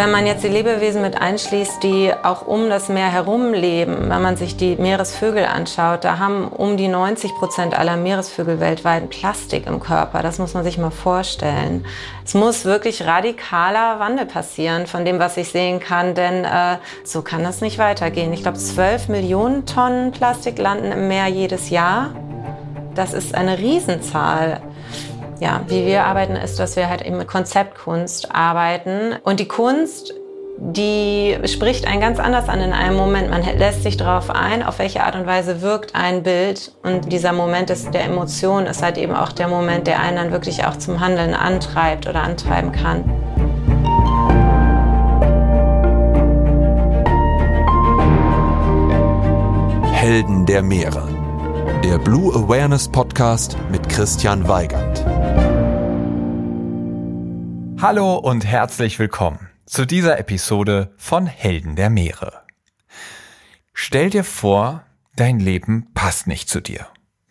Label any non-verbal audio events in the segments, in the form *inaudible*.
Wenn man jetzt die Lebewesen mit einschließt, die auch um das Meer herum leben, wenn man sich die Meeresvögel anschaut, da haben um die 90 Prozent aller Meeresvögel weltweit Plastik im Körper. Das muss man sich mal vorstellen. Es muss wirklich radikaler Wandel passieren von dem, was ich sehen kann, denn äh, so kann das nicht weitergehen. Ich glaube, 12 Millionen Tonnen Plastik landen im Meer jedes Jahr. Das ist eine Riesenzahl ja, wie wir arbeiten, ist, dass wir halt eben mit Konzeptkunst arbeiten. Und die Kunst, die spricht einen ganz anders an in einem Moment. Man lässt sich darauf ein, auf welche Art und Weise wirkt ein Bild. Und dieser Moment ist, der Emotion ist halt eben auch der Moment, der einen dann wirklich auch zum Handeln antreibt oder antreiben kann. Helden der Meere. Der Blue Awareness Podcast mit Christian Weigand. Hallo und herzlich willkommen zu dieser Episode von Helden der Meere. Stell dir vor, dein Leben passt nicht zu dir.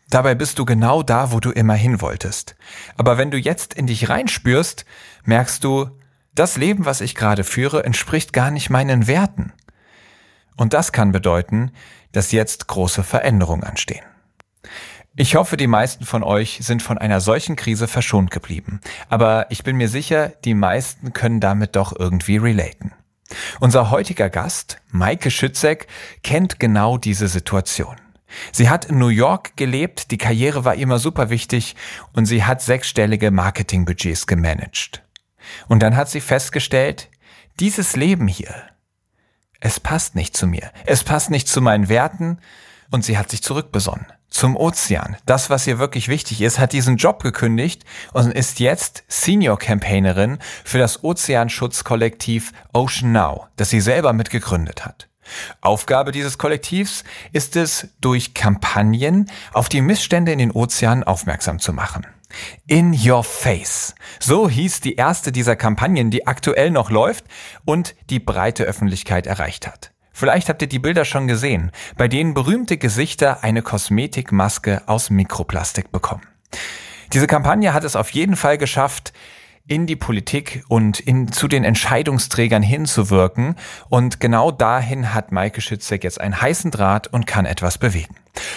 Dabei bist du genau da, wo du immer hin wolltest. Aber wenn du jetzt in dich reinspürst, merkst du, das Leben, was ich gerade führe, entspricht gar nicht meinen Werten. Und das kann bedeuten, dass jetzt große Veränderungen anstehen. Ich hoffe, die meisten von euch sind von einer solchen Krise verschont geblieben. Aber ich bin mir sicher, die meisten können damit doch irgendwie relaten. Unser heutiger Gast, Maike Schützek, kennt genau diese Situation. Sie hat in New York gelebt, die Karriere war immer super wichtig und sie hat sechsstellige Marketingbudgets gemanagt. Und dann hat sie festgestellt, dieses Leben hier, es passt nicht zu mir, es passt nicht zu meinen Werten und sie hat sich zurückbesonnen zum Ozean. Das, was ihr wirklich wichtig ist, hat diesen Job gekündigt und ist jetzt Senior Campaignerin für das Ozeanschutzkollektiv Ocean Now, das sie selber mitgegründet hat. Aufgabe dieses Kollektivs ist es, durch Kampagnen auf die Missstände in den Ozeanen aufmerksam zu machen. In Your Face. So hieß die erste dieser Kampagnen, die aktuell noch läuft und die breite Öffentlichkeit erreicht hat. Vielleicht habt ihr die Bilder schon gesehen, bei denen berühmte Gesichter eine Kosmetikmaske aus Mikroplastik bekommen. Diese Kampagne hat es auf jeden Fall geschafft, in die Politik und in, zu den Entscheidungsträgern hinzuwirken. Und genau dahin hat Maike Schützek jetzt einen heißen Draht und kann etwas bewegen.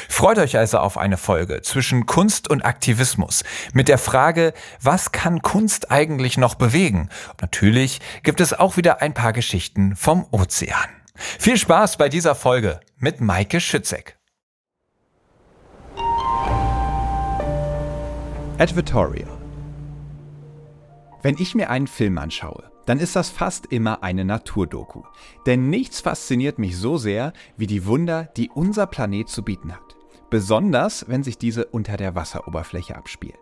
Freut euch also auf eine Folge zwischen Kunst und Aktivismus mit der Frage, was kann Kunst eigentlich noch bewegen? Natürlich gibt es auch wieder ein paar Geschichten vom Ozean. Viel Spaß bei dieser Folge mit Maike Schützek. Advertorial. Wenn ich mir einen Film anschaue, dann ist das fast immer eine Naturdoku. Denn nichts fasziniert mich so sehr wie die Wunder, die unser Planet zu bieten hat. Besonders, wenn sich diese unter der Wasseroberfläche abspielen.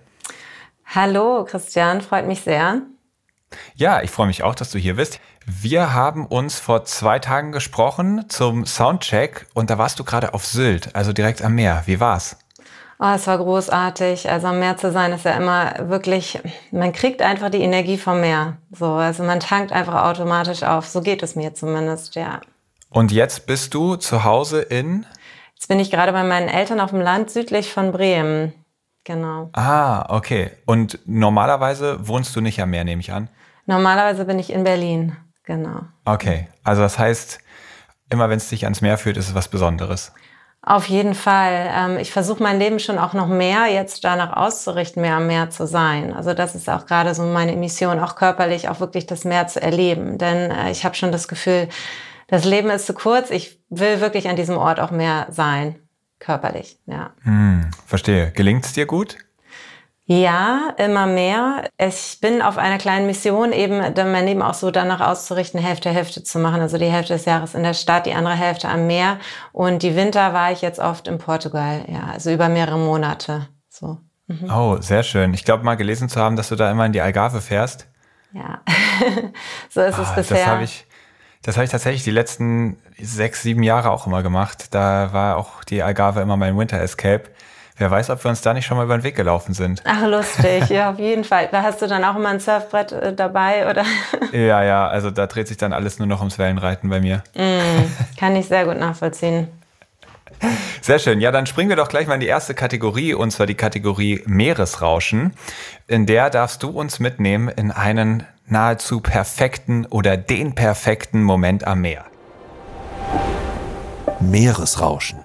Hallo Christian, freut mich sehr. Ja, ich freue mich auch, dass du hier bist. Wir haben uns vor zwei Tagen gesprochen zum Soundcheck und da warst du gerade auf Sylt, also direkt am Meer. Wie war's? Oh, es war großartig. Also am Meer zu sein ist ja immer wirklich, man kriegt einfach die Energie vom Meer. So, also man tankt einfach automatisch auf. So geht es mir zumindest, ja. Und jetzt bist du zu Hause in? Jetzt bin ich gerade bei meinen Eltern auf dem Land südlich von Bremen. Genau. Ah, okay. Und normalerweise wohnst du nicht am Meer, nehme ich an? Normalerweise bin ich in Berlin. Genau. Okay. Also das heißt, immer wenn es dich ans Meer führt, ist es was Besonderes. Auf jeden Fall. Ähm, ich versuche mein Leben schon auch noch mehr jetzt danach auszurichten, mehr am Meer zu sein. Also das ist auch gerade so meine Mission, auch körperlich auch wirklich das Meer zu erleben. Denn äh, ich habe schon das Gefühl, das Leben ist zu kurz. Ich will wirklich an diesem Ort auch mehr sein, körperlich. Ja. Hm, verstehe. Gelingt es dir gut? Ja, immer mehr. Ich bin auf einer kleinen Mission, eben mein Leben auch so danach auszurichten, Hälfte, Hälfte zu machen. Also die Hälfte des Jahres in der Stadt, die andere Hälfte am Meer. Und die Winter war ich jetzt oft in Portugal, ja, also über mehrere Monate. So. Mhm. Oh, sehr schön. Ich glaube mal gelesen zu haben, dass du da immer in die Algarve fährst. Ja, *laughs* so ist es ah, bisher. Das habe ich, das habe ich tatsächlich die letzten sechs, sieben Jahre auch immer gemacht. Da war auch die Algarve immer mein Winter Escape. Wer weiß, ob wir uns da nicht schon mal über den Weg gelaufen sind. Ach, lustig, ja, auf jeden Fall. Da hast du dann auch immer ein Surfbrett äh, dabei, oder? *laughs* Ja, ja, also da dreht sich dann alles nur noch ums Wellenreiten bei mir. Mm, kann ich sehr gut nachvollziehen. Sehr schön. Ja, dann springen wir doch gleich mal in die erste Kategorie, und zwar die Kategorie Meeresrauschen. In der darfst du uns mitnehmen in einen nahezu perfekten oder den perfekten Moment am Meer. Meeresrauschen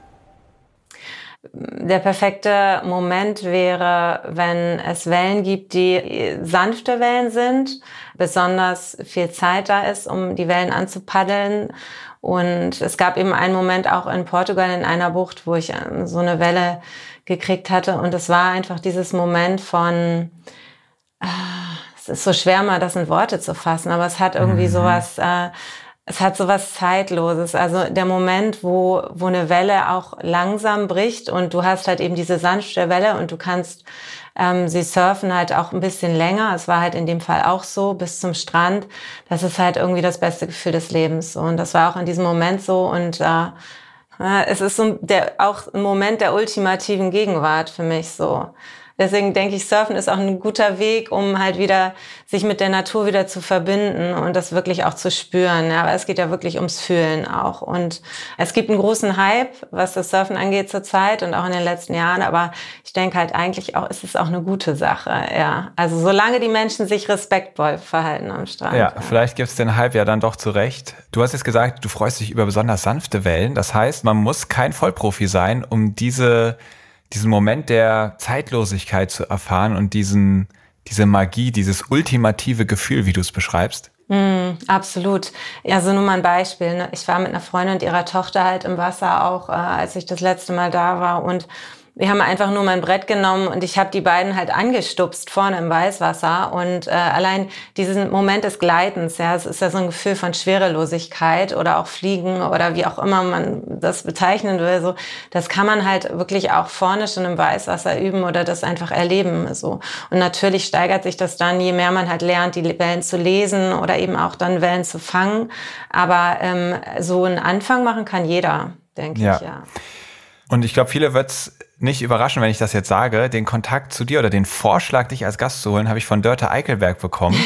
der perfekte Moment wäre, wenn es Wellen gibt, die sanfte Wellen sind, besonders viel Zeit da ist, um die Wellen anzupaddeln. Und es gab eben einen Moment auch in Portugal in einer Bucht, wo ich ähm, so eine Welle gekriegt hatte. Und es war einfach dieses Moment von, äh, es ist so schwer mal das in Worte zu fassen, aber es hat irgendwie mhm. sowas, äh, es hat so was Zeitloses. Also der Moment, wo, wo eine Welle auch langsam bricht und du hast halt eben diese sanfte Welle und du kannst ähm, sie surfen halt auch ein bisschen länger. Es war halt in dem Fall auch so bis zum Strand. Das ist halt irgendwie das beste Gefühl des Lebens. Und das war auch in diesem Moment so und äh, es ist so der, auch ein Moment der ultimativen Gegenwart für mich so. Deswegen denke ich, Surfen ist auch ein guter Weg, um halt wieder sich mit der Natur wieder zu verbinden und das wirklich auch zu spüren. Ja, aber es geht ja wirklich ums Fühlen auch. Und es gibt einen großen Hype, was das Surfen angeht zurzeit und auch in den letzten Jahren. Aber ich denke halt eigentlich auch, ist es auch eine gute Sache. Ja, also solange die Menschen sich respektvoll verhalten am Strand. Ja, ja. vielleicht gibt es den Hype ja dann doch zurecht. Du hast jetzt gesagt, du freust dich über besonders sanfte Wellen. Das heißt, man muss kein Vollprofi sein, um diese diesen Moment der Zeitlosigkeit zu erfahren und diesen, diese Magie, dieses ultimative Gefühl, wie du es beschreibst? Mm, absolut. Ja, so nur mal ein Beispiel. Ne? Ich war mit einer Freundin und ihrer Tochter halt im Wasser auch, äh, als ich das letzte Mal da war und wir haben einfach nur mein Brett genommen und ich habe die beiden halt angestupst vorne im Weißwasser und äh, allein diesen Moment des Gleitens, ja, es ist ja so ein Gefühl von Schwerelosigkeit oder auch Fliegen oder wie auch immer man das bezeichnen will, so das kann man halt wirklich auch vorne schon im Weißwasser üben oder das einfach erleben so und natürlich steigert sich das dann, je mehr man halt lernt, die Wellen zu lesen oder eben auch dann Wellen zu fangen, aber ähm, so einen Anfang machen kann jeder, denke ja. ich ja. Und ich glaube, viele wird's nicht überraschen, wenn ich das jetzt sage. Den Kontakt zu dir oder den Vorschlag, dich als Gast zu holen, habe ich von Dörte Eichelberg bekommen,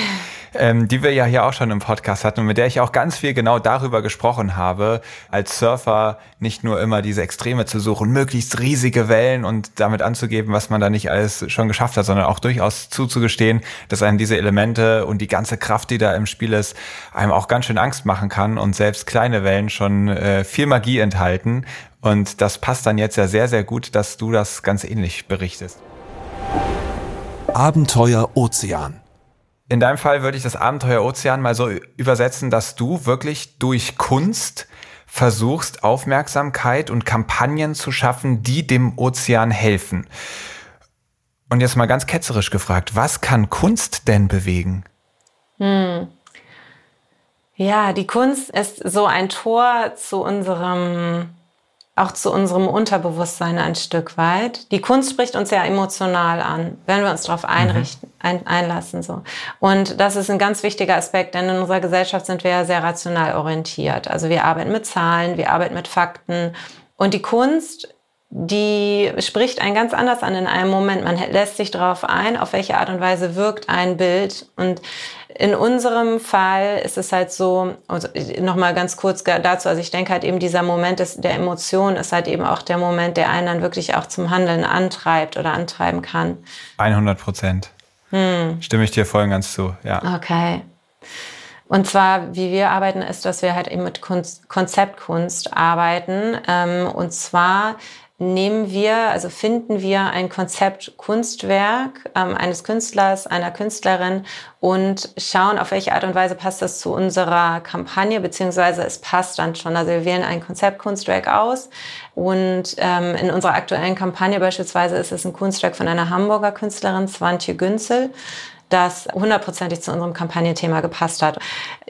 ähm, die wir ja hier auch schon im Podcast hatten und mit der ich auch ganz viel genau darüber gesprochen habe, als Surfer nicht nur immer diese Extreme zu suchen, möglichst riesige Wellen und damit anzugeben, was man da nicht alles schon geschafft hat, sondern auch durchaus zuzugestehen, dass einem diese Elemente und die ganze Kraft, die da im Spiel ist, einem auch ganz schön Angst machen kann und selbst kleine Wellen schon äh, viel Magie enthalten und das passt dann jetzt ja sehr, sehr gut, dass du das ganz ähnlich berichtest. Abenteuer Ozean. In deinem Fall würde ich das Abenteuer Ozean mal so übersetzen, dass du wirklich durch Kunst versuchst, Aufmerksamkeit und Kampagnen zu schaffen, die dem Ozean helfen. Und jetzt mal ganz ketzerisch gefragt, was kann Kunst denn bewegen? Hm. Ja, die Kunst ist so ein Tor zu unserem auch zu unserem Unterbewusstsein ein Stück weit. Die Kunst spricht uns ja emotional an, wenn wir uns darauf einrichten, mhm. ein, einlassen. So. Und das ist ein ganz wichtiger Aspekt, denn in unserer Gesellschaft sind wir ja sehr rational orientiert. Also wir arbeiten mit Zahlen, wir arbeiten mit Fakten. Und die Kunst die spricht einen ganz anders an in einem Moment. Man lässt sich darauf ein, auf welche Art und Weise wirkt ein Bild. Und in unserem Fall ist es halt so, also nochmal ganz kurz dazu, also ich denke halt eben dieser Moment des, der Emotion ist halt eben auch der Moment, der einen dann wirklich auch zum Handeln antreibt oder antreiben kann. 100 Prozent. Hm. Stimme ich dir voll und ganz zu, ja. Okay. Und zwar, wie wir arbeiten, ist, dass wir halt eben mit Kunst, Konzeptkunst arbeiten. Ähm, und zwar nehmen wir, also finden wir ein Konzept Kunstwerk ähm, eines Künstlers, einer Künstlerin und schauen, auf welche Art und Weise passt das zu unserer Kampagne, beziehungsweise es passt dann schon. Also wir wählen ein Konzept Kunstwerk aus und ähm, in unserer aktuellen Kampagne beispielsweise ist es ein Kunstwerk von einer Hamburger Künstlerin, Swantje Günzel das hundertprozentig zu unserem Kampagnenthema gepasst hat.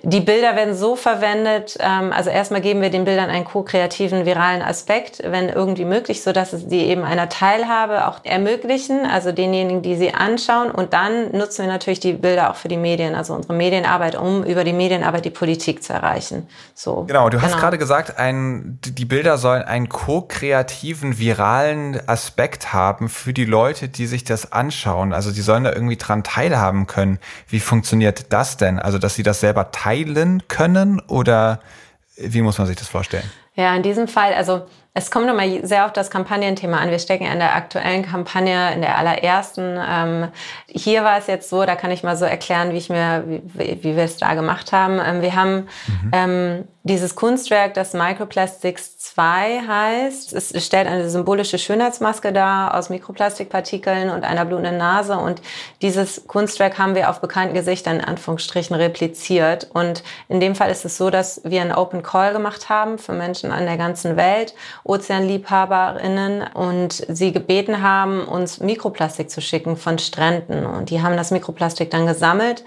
Die Bilder werden so verwendet, ähm, also erstmal geben wir den Bildern einen ko-kreativen viralen Aspekt, wenn irgendwie möglich, so dass sie eben einer Teilhabe auch ermöglichen, also denjenigen, die sie anschauen. Und dann nutzen wir natürlich die Bilder auch für die Medien, also unsere Medienarbeit, um über die Medienarbeit die Politik zu erreichen. So. Genau, du hast genau. gerade gesagt, ein, die Bilder sollen einen ko-kreativen viralen Aspekt haben für die Leute, die sich das anschauen. Also die sollen da irgendwie dran teilhaben haben können. Wie funktioniert das denn? Also, dass sie das selber teilen können oder wie muss man sich das vorstellen? Ja, in diesem Fall, also es kommt immer sehr auf das Kampagnenthema an. Wir stecken in der aktuellen Kampagne, in der allerersten. Ähm, hier war es jetzt so, da kann ich mal so erklären, wie ich mir, wie, wie wir es da gemacht haben. Ähm, wir haben mhm. ähm, dieses Kunstwerk, das Microplastics 2 heißt. Es stellt eine symbolische Schönheitsmaske dar aus Mikroplastikpartikeln und einer blutenden Nase. Und dieses Kunstwerk haben wir auf bekannten Gesichtern in Anführungsstrichen repliziert. Und in dem Fall ist es so, dass wir einen Open Call gemacht haben für Menschen an der ganzen Welt Ozeanliebhaberinnen und sie gebeten haben, uns Mikroplastik zu schicken von Stränden. Und die haben das Mikroplastik dann gesammelt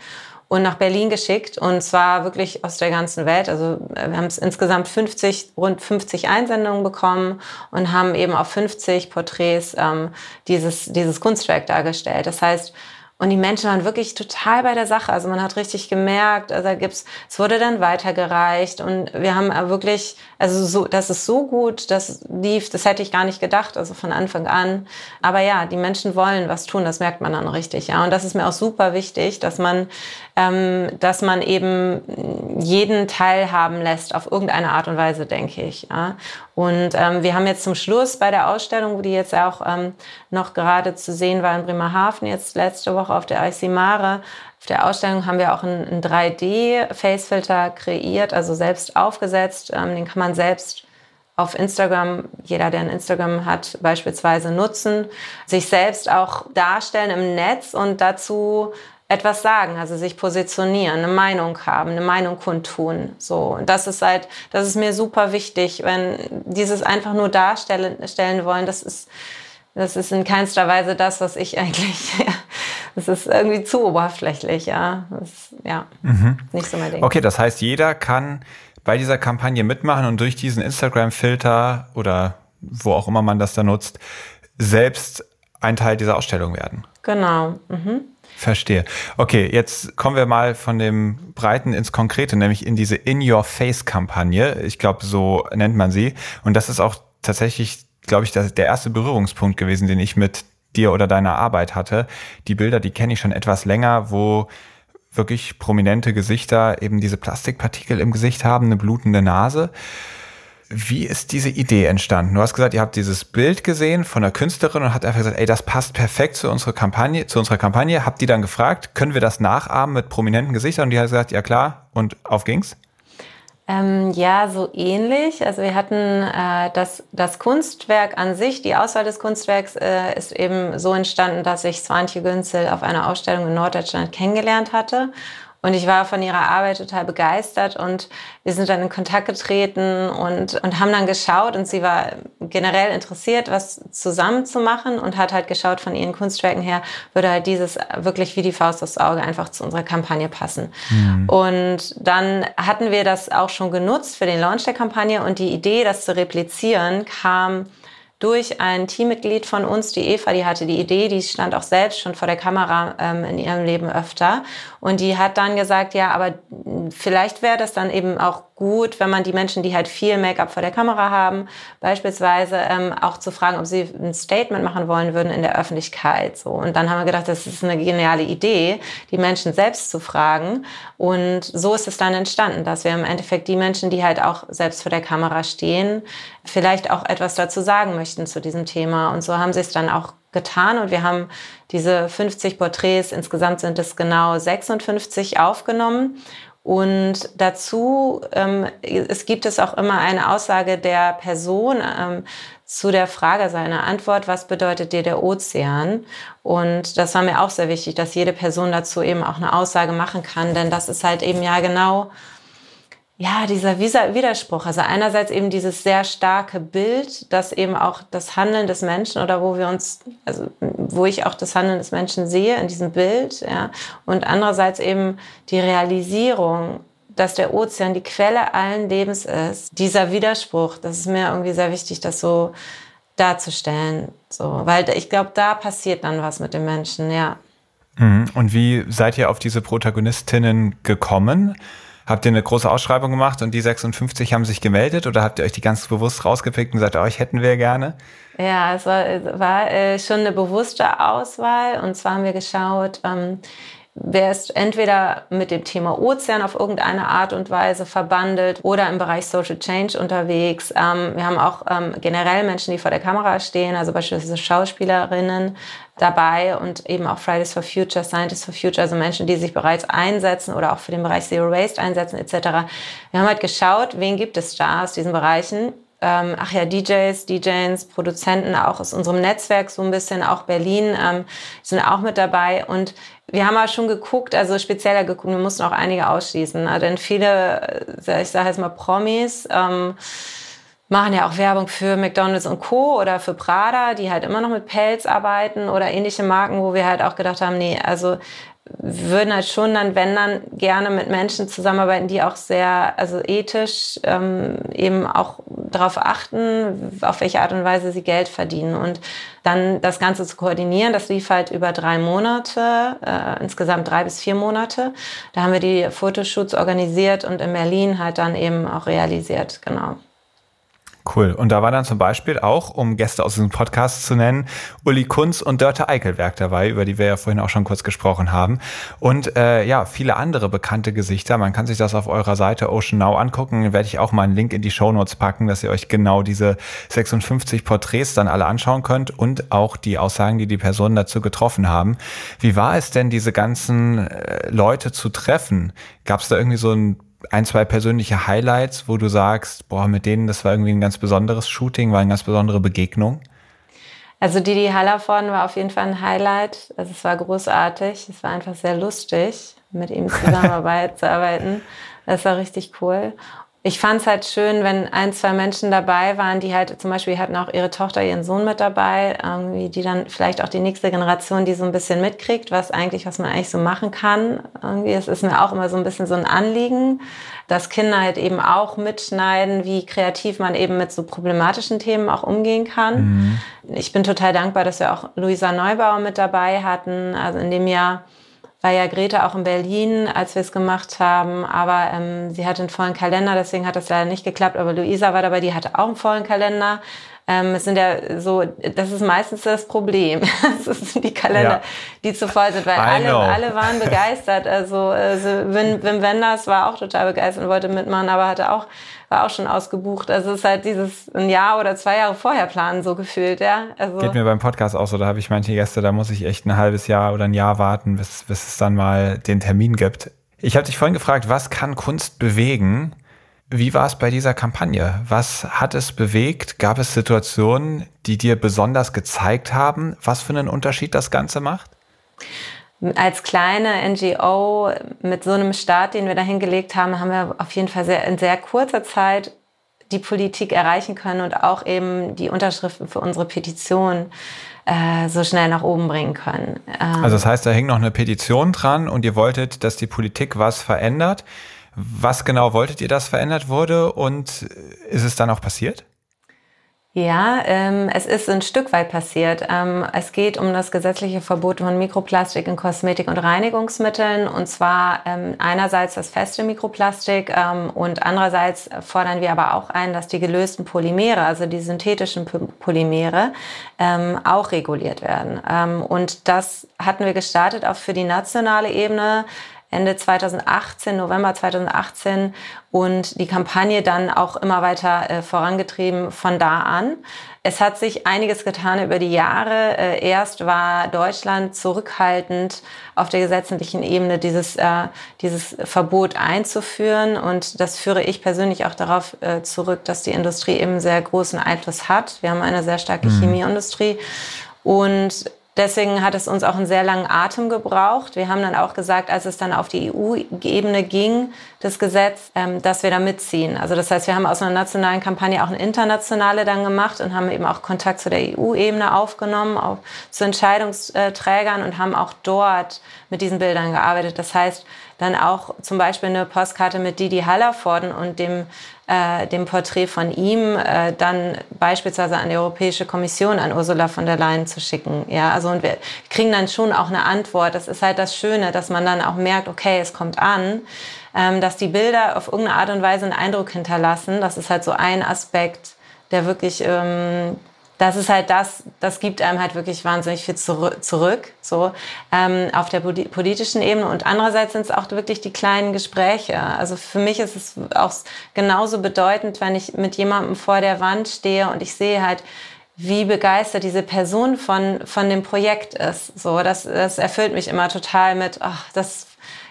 und nach Berlin geschickt und zwar wirklich aus der ganzen Welt. Also äh, wir haben es insgesamt 50, rund 50 Einsendungen bekommen und haben eben auf 50 Porträts ähm, dieses, dieses Kunstwerk dargestellt. Das heißt, und die Menschen waren wirklich total bei der Sache. Also man hat richtig gemerkt, also da gibt's, es wurde dann weitergereicht und wir haben wirklich, also so, das ist so gut, das lief, das hätte ich gar nicht gedacht, also von Anfang an. Aber ja, die Menschen wollen was tun, das merkt man dann richtig, ja. Und das ist mir auch super wichtig, dass man, dass man eben jeden teilhaben lässt auf irgendeine Art und Weise, denke ich. Und ähm, wir haben jetzt zum Schluss bei der Ausstellung, wo die jetzt auch ähm, noch gerade zu sehen war in Bremerhaven, jetzt letzte Woche auf der IC Mare, auf der Ausstellung haben wir auch einen, 3D-Facefilter kreiert, also selbst aufgesetzt. Ähm, den kann man selbst auf Instagram, jeder, der ein Instagram hat, beispielsweise nutzen, sich selbst auch darstellen im Netz und dazu etwas sagen, also sich positionieren, eine Meinung haben, eine Meinung kundtun. So, und das ist halt, das ist mir super wichtig, wenn dieses einfach nur darstellen stellen wollen, das ist, das ist in keinster Weise das, was ich *laughs* eigentlich, das ist irgendwie zu oberflächlich, ja, das ist, ja, mhm. nicht so mein Ding. Okay, das heißt, jeder kann bei dieser Kampagne mitmachen und durch diesen Instagram-Filter oder wo auch immer man das da nutzt, selbst ein Teil dieser Ausstellung werden. Genau. Mhm. Verstehe. Okay, jetzt kommen wir mal von dem Breiten ins Konkrete, nämlich in diese In-Your-Face-Kampagne. Ich glaube, so nennt man sie. Und das ist auch tatsächlich, glaube ich, der erste Berührungspunkt gewesen, den ich mit dir oder deiner Arbeit hatte. Die Bilder, die kenne ich schon etwas länger, wo wirklich prominente Gesichter eben diese Plastikpartikel im Gesicht haben, eine blutende Nase. Wie ist diese Idee entstanden? Du hast gesagt, ihr habt dieses Bild gesehen von der Künstlerin und hat einfach gesagt, ey, das passt perfekt zu unserer Kampagne, zu unserer Kampagne. Habt die dann gefragt, können wir das nachahmen mit prominenten Gesichtern? Und die hat gesagt, ja klar, und auf ging's. Ähm, ja, so ähnlich. Also wir hatten äh, das, das Kunstwerk an sich, die Auswahl des Kunstwerks äh, ist eben so entstanden, dass ich Swantje Günzel auf einer Ausstellung in Norddeutschland kennengelernt hatte und ich war von ihrer Arbeit total begeistert und wir sind dann in Kontakt getreten und, und haben dann geschaut und sie war generell interessiert, was zusammen zu machen und hat halt geschaut von ihren Kunstwerken her, würde halt dieses wirklich wie die Faust aufs Auge einfach zu unserer Kampagne passen. Mhm. Und dann hatten wir das auch schon genutzt für den Launch der Kampagne und die Idee, das zu replizieren, kam durch ein Teammitglied von uns, die Eva, die hatte die Idee, die stand auch selbst schon vor der Kamera ähm, in ihrem Leben öfter. Und die hat dann gesagt, ja, aber vielleicht wäre das dann eben auch gut, wenn man die Menschen, die halt viel Make-up vor der Kamera haben, beispielsweise ähm, auch zu fragen, ob sie ein Statement machen wollen würden in der Öffentlichkeit. So. Und dann haben wir gedacht, das ist eine geniale Idee, die Menschen selbst zu fragen. Und so ist es dann entstanden, dass wir im Endeffekt die Menschen, die halt auch selbst vor der Kamera stehen, vielleicht auch etwas dazu sagen möchten zu diesem Thema. Und so haben sie es dann auch getan und wir haben diese 50 Porträts, insgesamt sind es genau 56 aufgenommen. Und dazu ähm, es gibt es auch immer eine Aussage der Person ähm, zu der Frage seiner Antwort, was bedeutet dir der Ozean? Und das war mir auch sehr wichtig, dass jede Person dazu eben auch eine Aussage machen kann, denn das ist halt eben ja genau ja, dieser Widerspruch. Also einerseits eben dieses sehr starke Bild, dass eben auch das Handeln des Menschen oder wo wir uns, also wo ich auch das Handeln des Menschen sehe in diesem Bild, ja, und andererseits eben die Realisierung, dass der Ozean die Quelle allen Lebens ist. Dieser Widerspruch, das ist mir irgendwie sehr wichtig, das so darzustellen, so, weil ich glaube, da passiert dann was mit den Menschen, ja. Mhm. Und wie seid ihr auf diese Protagonistinnen gekommen? Habt ihr eine große Ausschreibung gemacht und die 56 haben sich gemeldet oder habt ihr euch die ganz bewusst rausgepickt und gesagt, euch hätten wir gerne? Ja, es war, war äh, schon eine bewusste Auswahl und zwar haben wir geschaut, ähm, Wer ist entweder mit dem Thema Ozean auf irgendeine Art und Weise verbandelt oder im Bereich Social Change unterwegs. Ähm, wir haben auch ähm, generell Menschen, die vor der Kamera stehen, also beispielsweise Schauspielerinnen dabei und eben auch Fridays for Future, Scientists for Future, also Menschen, die sich bereits einsetzen oder auch für den Bereich Zero Waste einsetzen etc. Wir haben halt geschaut, wen gibt es da aus diesen Bereichen ähm, ach ja, DJs, DJs, Produzenten auch aus unserem Netzwerk so ein bisschen, auch Berlin ähm, sind auch mit dabei und wir haben auch schon geguckt, also spezieller geguckt, wir mussten auch einige ausschließen, ne? denn viele, äh, ich sage jetzt mal Promis, ähm, machen ja auch Werbung für McDonald's und Co. oder für Prada, die halt immer noch mit Pelz arbeiten oder ähnliche Marken, wo wir halt auch gedacht haben, nee, also würden halt schon dann, wenn dann, gerne mit Menschen zusammenarbeiten, die auch sehr, also ethisch ähm, eben auch darauf achten, auf welche Art und Weise sie Geld verdienen. Und dann das Ganze zu koordinieren, das lief halt über drei Monate, äh, insgesamt drei bis vier Monate. Da haben wir die Fotoshoots organisiert und in Berlin halt dann eben auch realisiert, genau. Cool. Und da war dann zum Beispiel auch, um Gäste aus diesem Podcast zu nennen, Uli Kunz und Dörte Eichelberg dabei, über die wir ja vorhin auch schon kurz gesprochen haben. Und äh, ja, viele andere bekannte Gesichter. Man kann sich das auf eurer Seite Ocean Now angucken. Werde ich auch mal einen Link in die Show Notes packen, dass ihr euch genau diese 56 Porträts dann alle anschauen könnt und auch die Aussagen, die die Personen dazu getroffen haben. Wie war es denn, diese ganzen äh, Leute zu treffen? Gab es da irgendwie so ein ein, zwei persönliche Highlights, wo du sagst, boah, mit denen, das war irgendwie ein ganz besonderes Shooting, war eine ganz besondere Begegnung? Also Didi Hallervorden war auf jeden Fall ein Highlight. Also es war großartig. Es war einfach sehr lustig, mit ihm *laughs* zusammenzuarbeiten. Das war richtig cool ich fand es halt schön, wenn ein, zwei Menschen dabei waren, die halt zum Beispiel hatten auch ihre Tochter, ihren Sohn mit dabei, irgendwie, die dann vielleicht auch die nächste Generation, die so ein bisschen mitkriegt, was eigentlich, was man eigentlich so machen kann. Irgendwie, es ist mir auch immer so ein bisschen so ein Anliegen, dass Kinder halt eben auch mitschneiden, wie kreativ man eben mit so problematischen Themen auch umgehen kann. Mhm. Ich bin total dankbar, dass wir auch Luisa Neubauer mit dabei hatten. Also in dem Jahr war ja Greta auch in Berlin, als wir es gemacht haben, aber ähm, sie hatte einen vollen Kalender, deswegen hat das leider nicht geklappt. Aber Luisa war dabei, die hatte auch einen vollen Kalender. Ähm, es sind ja so, das ist meistens das Problem. *laughs* das sind die Kalender, ja. die zu voll sind, weil alle, alle waren begeistert. Also, also Wim, Wim Wenders war auch total begeistert und wollte mitmachen, aber hatte auch war auch schon ausgebucht. Also es ist halt dieses ein Jahr oder zwei Jahre vorher planen so gefühlt, ja. Also Geht mir beim Podcast auch so. Da habe ich manche Gäste, da muss ich echt ein halbes Jahr oder ein Jahr warten, bis, bis es dann mal den Termin gibt. Ich habe dich vorhin gefragt, was kann Kunst bewegen? Wie war es bei dieser Kampagne? Was hat es bewegt? Gab es Situationen, die dir besonders gezeigt haben, was für einen Unterschied das Ganze macht? Als kleine NGO mit so einem Start, den wir da hingelegt haben, haben wir auf jeden Fall sehr, in sehr kurzer Zeit die Politik erreichen können und auch eben die Unterschriften für unsere Petition äh, so schnell nach oben bringen können. Ähm also das heißt, da hängt noch eine Petition dran und ihr wolltet, dass die Politik was verändert. Was genau wolltet ihr, dass verändert wurde und ist es dann auch passiert? Ja, ähm, es ist ein Stück weit passiert. Ähm, es geht um das gesetzliche Verbot von Mikroplastik in Kosmetik- und Reinigungsmitteln. Und zwar ähm, einerseits das feste Mikroplastik ähm, und andererseits fordern wir aber auch ein, dass die gelösten Polymere, also die synthetischen Polymere, ähm, auch reguliert werden. Ähm, und das hatten wir gestartet auch für die nationale Ebene. Ende 2018, November 2018 und die Kampagne dann auch immer weiter äh, vorangetrieben von da an. Es hat sich einiges getan über die Jahre. Äh, erst war Deutschland zurückhaltend auf der gesetzlichen Ebene dieses, äh, dieses Verbot einzuführen und das führe ich persönlich auch darauf äh, zurück, dass die Industrie eben sehr großen Einfluss hat. Wir haben eine sehr starke mhm. Chemieindustrie und Deswegen hat es uns auch einen sehr langen Atem gebraucht. Wir haben dann auch gesagt, als es dann auf die EU-Ebene ging, das Gesetz, ähm, dass wir da mitziehen. Also das heißt, wir haben aus einer nationalen Kampagne auch eine internationale dann gemacht und haben eben auch Kontakt zu der EU-Ebene aufgenommen, auch zu Entscheidungsträgern und haben auch dort mit diesen Bildern gearbeitet. Das heißt, dann auch zum Beispiel eine Postkarte mit Didi Hallervorden und dem äh, dem Porträt von ihm äh, dann beispielsweise an die Europäische Kommission, an Ursula von der Leyen zu schicken. Ja, also und wir kriegen dann schon auch eine Antwort. Das ist halt das Schöne, dass man dann auch merkt, okay, es kommt an, ähm, dass die Bilder auf irgendeine Art und Weise einen Eindruck hinterlassen. Das ist halt so ein Aspekt, der wirklich ähm, das ist halt das, das gibt einem halt wirklich wahnsinnig viel zurück, so ähm, auf der politischen Ebene. Und andererseits sind es auch wirklich die kleinen Gespräche. Also für mich ist es auch genauso bedeutend, wenn ich mit jemandem vor der Wand stehe und ich sehe halt, wie begeistert diese Person von, von dem Projekt ist. So, das, das erfüllt mich immer total mit, ach, das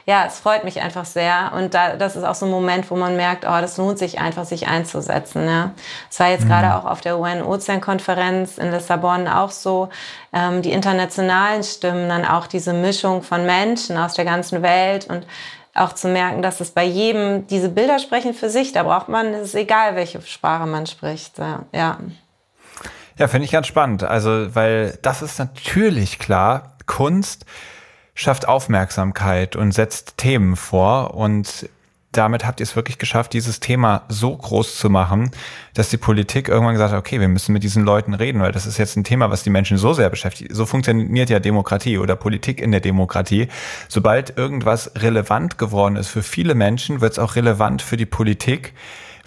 ja, es freut mich einfach sehr. Und da, das ist auch so ein Moment, wo man merkt, oh, das lohnt sich einfach, sich einzusetzen. Ja. Es war jetzt mhm. gerade auch auf der UN-Ozean-Konferenz in Lissabon auch so. Ähm, die internationalen Stimmen, dann auch diese Mischung von Menschen aus der ganzen Welt und auch zu merken, dass es bei jedem, diese Bilder sprechen für sich, da braucht man, es ist egal, welche Sprache man spricht. Ja. Ja, finde ich ganz spannend. Also, weil das ist natürlich klar, Kunst schafft Aufmerksamkeit und setzt Themen vor und damit habt ihr es wirklich geschafft, dieses Thema so groß zu machen, dass die Politik irgendwann gesagt hat, okay, wir müssen mit diesen Leuten reden, weil das ist jetzt ein Thema, was die Menschen so sehr beschäftigt. So funktioniert ja Demokratie oder Politik in der Demokratie. Sobald irgendwas relevant geworden ist für viele Menschen, wird es auch relevant für die Politik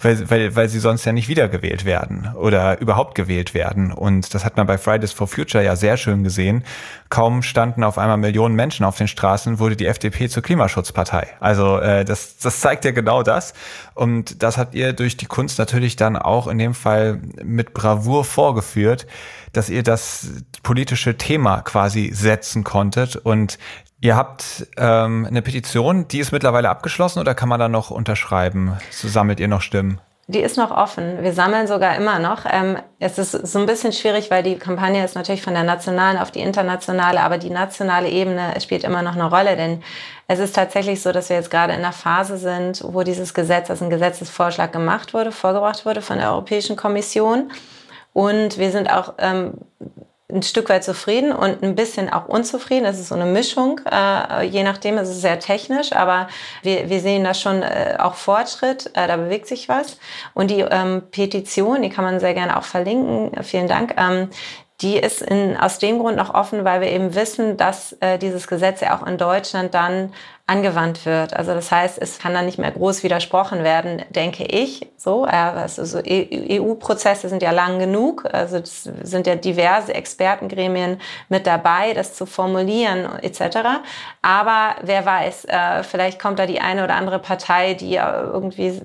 weil, weil, weil sie sonst ja nicht wiedergewählt werden oder überhaupt gewählt werden. Und das hat man bei Fridays for Future ja sehr schön gesehen. Kaum standen auf einmal Millionen Menschen auf den Straßen, wurde die FDP zur Klimaschutzpartei. Also äh, das, das zeigt ja genau das. Und das habt ihr durch die Kunst natürlich dann auch in dem Fall mit Bravour vorgeführt, dass ihr das politische Thema quasi setzen konntet und Ihr habt ähm, eine Petition, die ist mittlerweile abgeschlossen oder kann man da noch unterschreiben? So sammelt ihr noch Stimmen? Die ist noch offen. Wir sammeln sogar immer noch. Ähm, es ist so ein bisschen schwierig, weil die Kampagne ist natürlich von der nationalen auf die internationale, aber die nationale Ebene spielt immer noch eine Rolle, denn es ist tatsächlich so, dass wir jetzt gerade in einer Phase sind, wo dieses Gesetz, also ein Gesetzesvorschlag gemacht wurde, vorgebracht wurde von der Europäischen Kommission. Und wir sind auch ähm, ein Stück weit zufrieden und ein bisschen auch unzufrieden. Es ist so eine Mischung. Äh, je nachdem, es ist sehr technisch, aber wir, wir sehen da schon äh, auch Fortschritt. Äh, da bewegt sich was. Und die ähm, Petition, die kann man sehr gerne auch verlinken. Vielen Dank. Ähm, die ist in, aus dem Grund noch offen, weil wir eben wissen, dass äh, dieses Gesetz ja auch in Deutschland dann angewandt wird. Also das heißt, es kann dann nicht mehr groß widersprochen werden, denke ich. So, also so EU-Prozesse sind ja lang genug. Also es sind ja diverse Expertengremien mit dabei, das zu formulieren etc. Aber wer weiß, äh, vielleicht kommt da die eine oder andere Partei, die irgendwie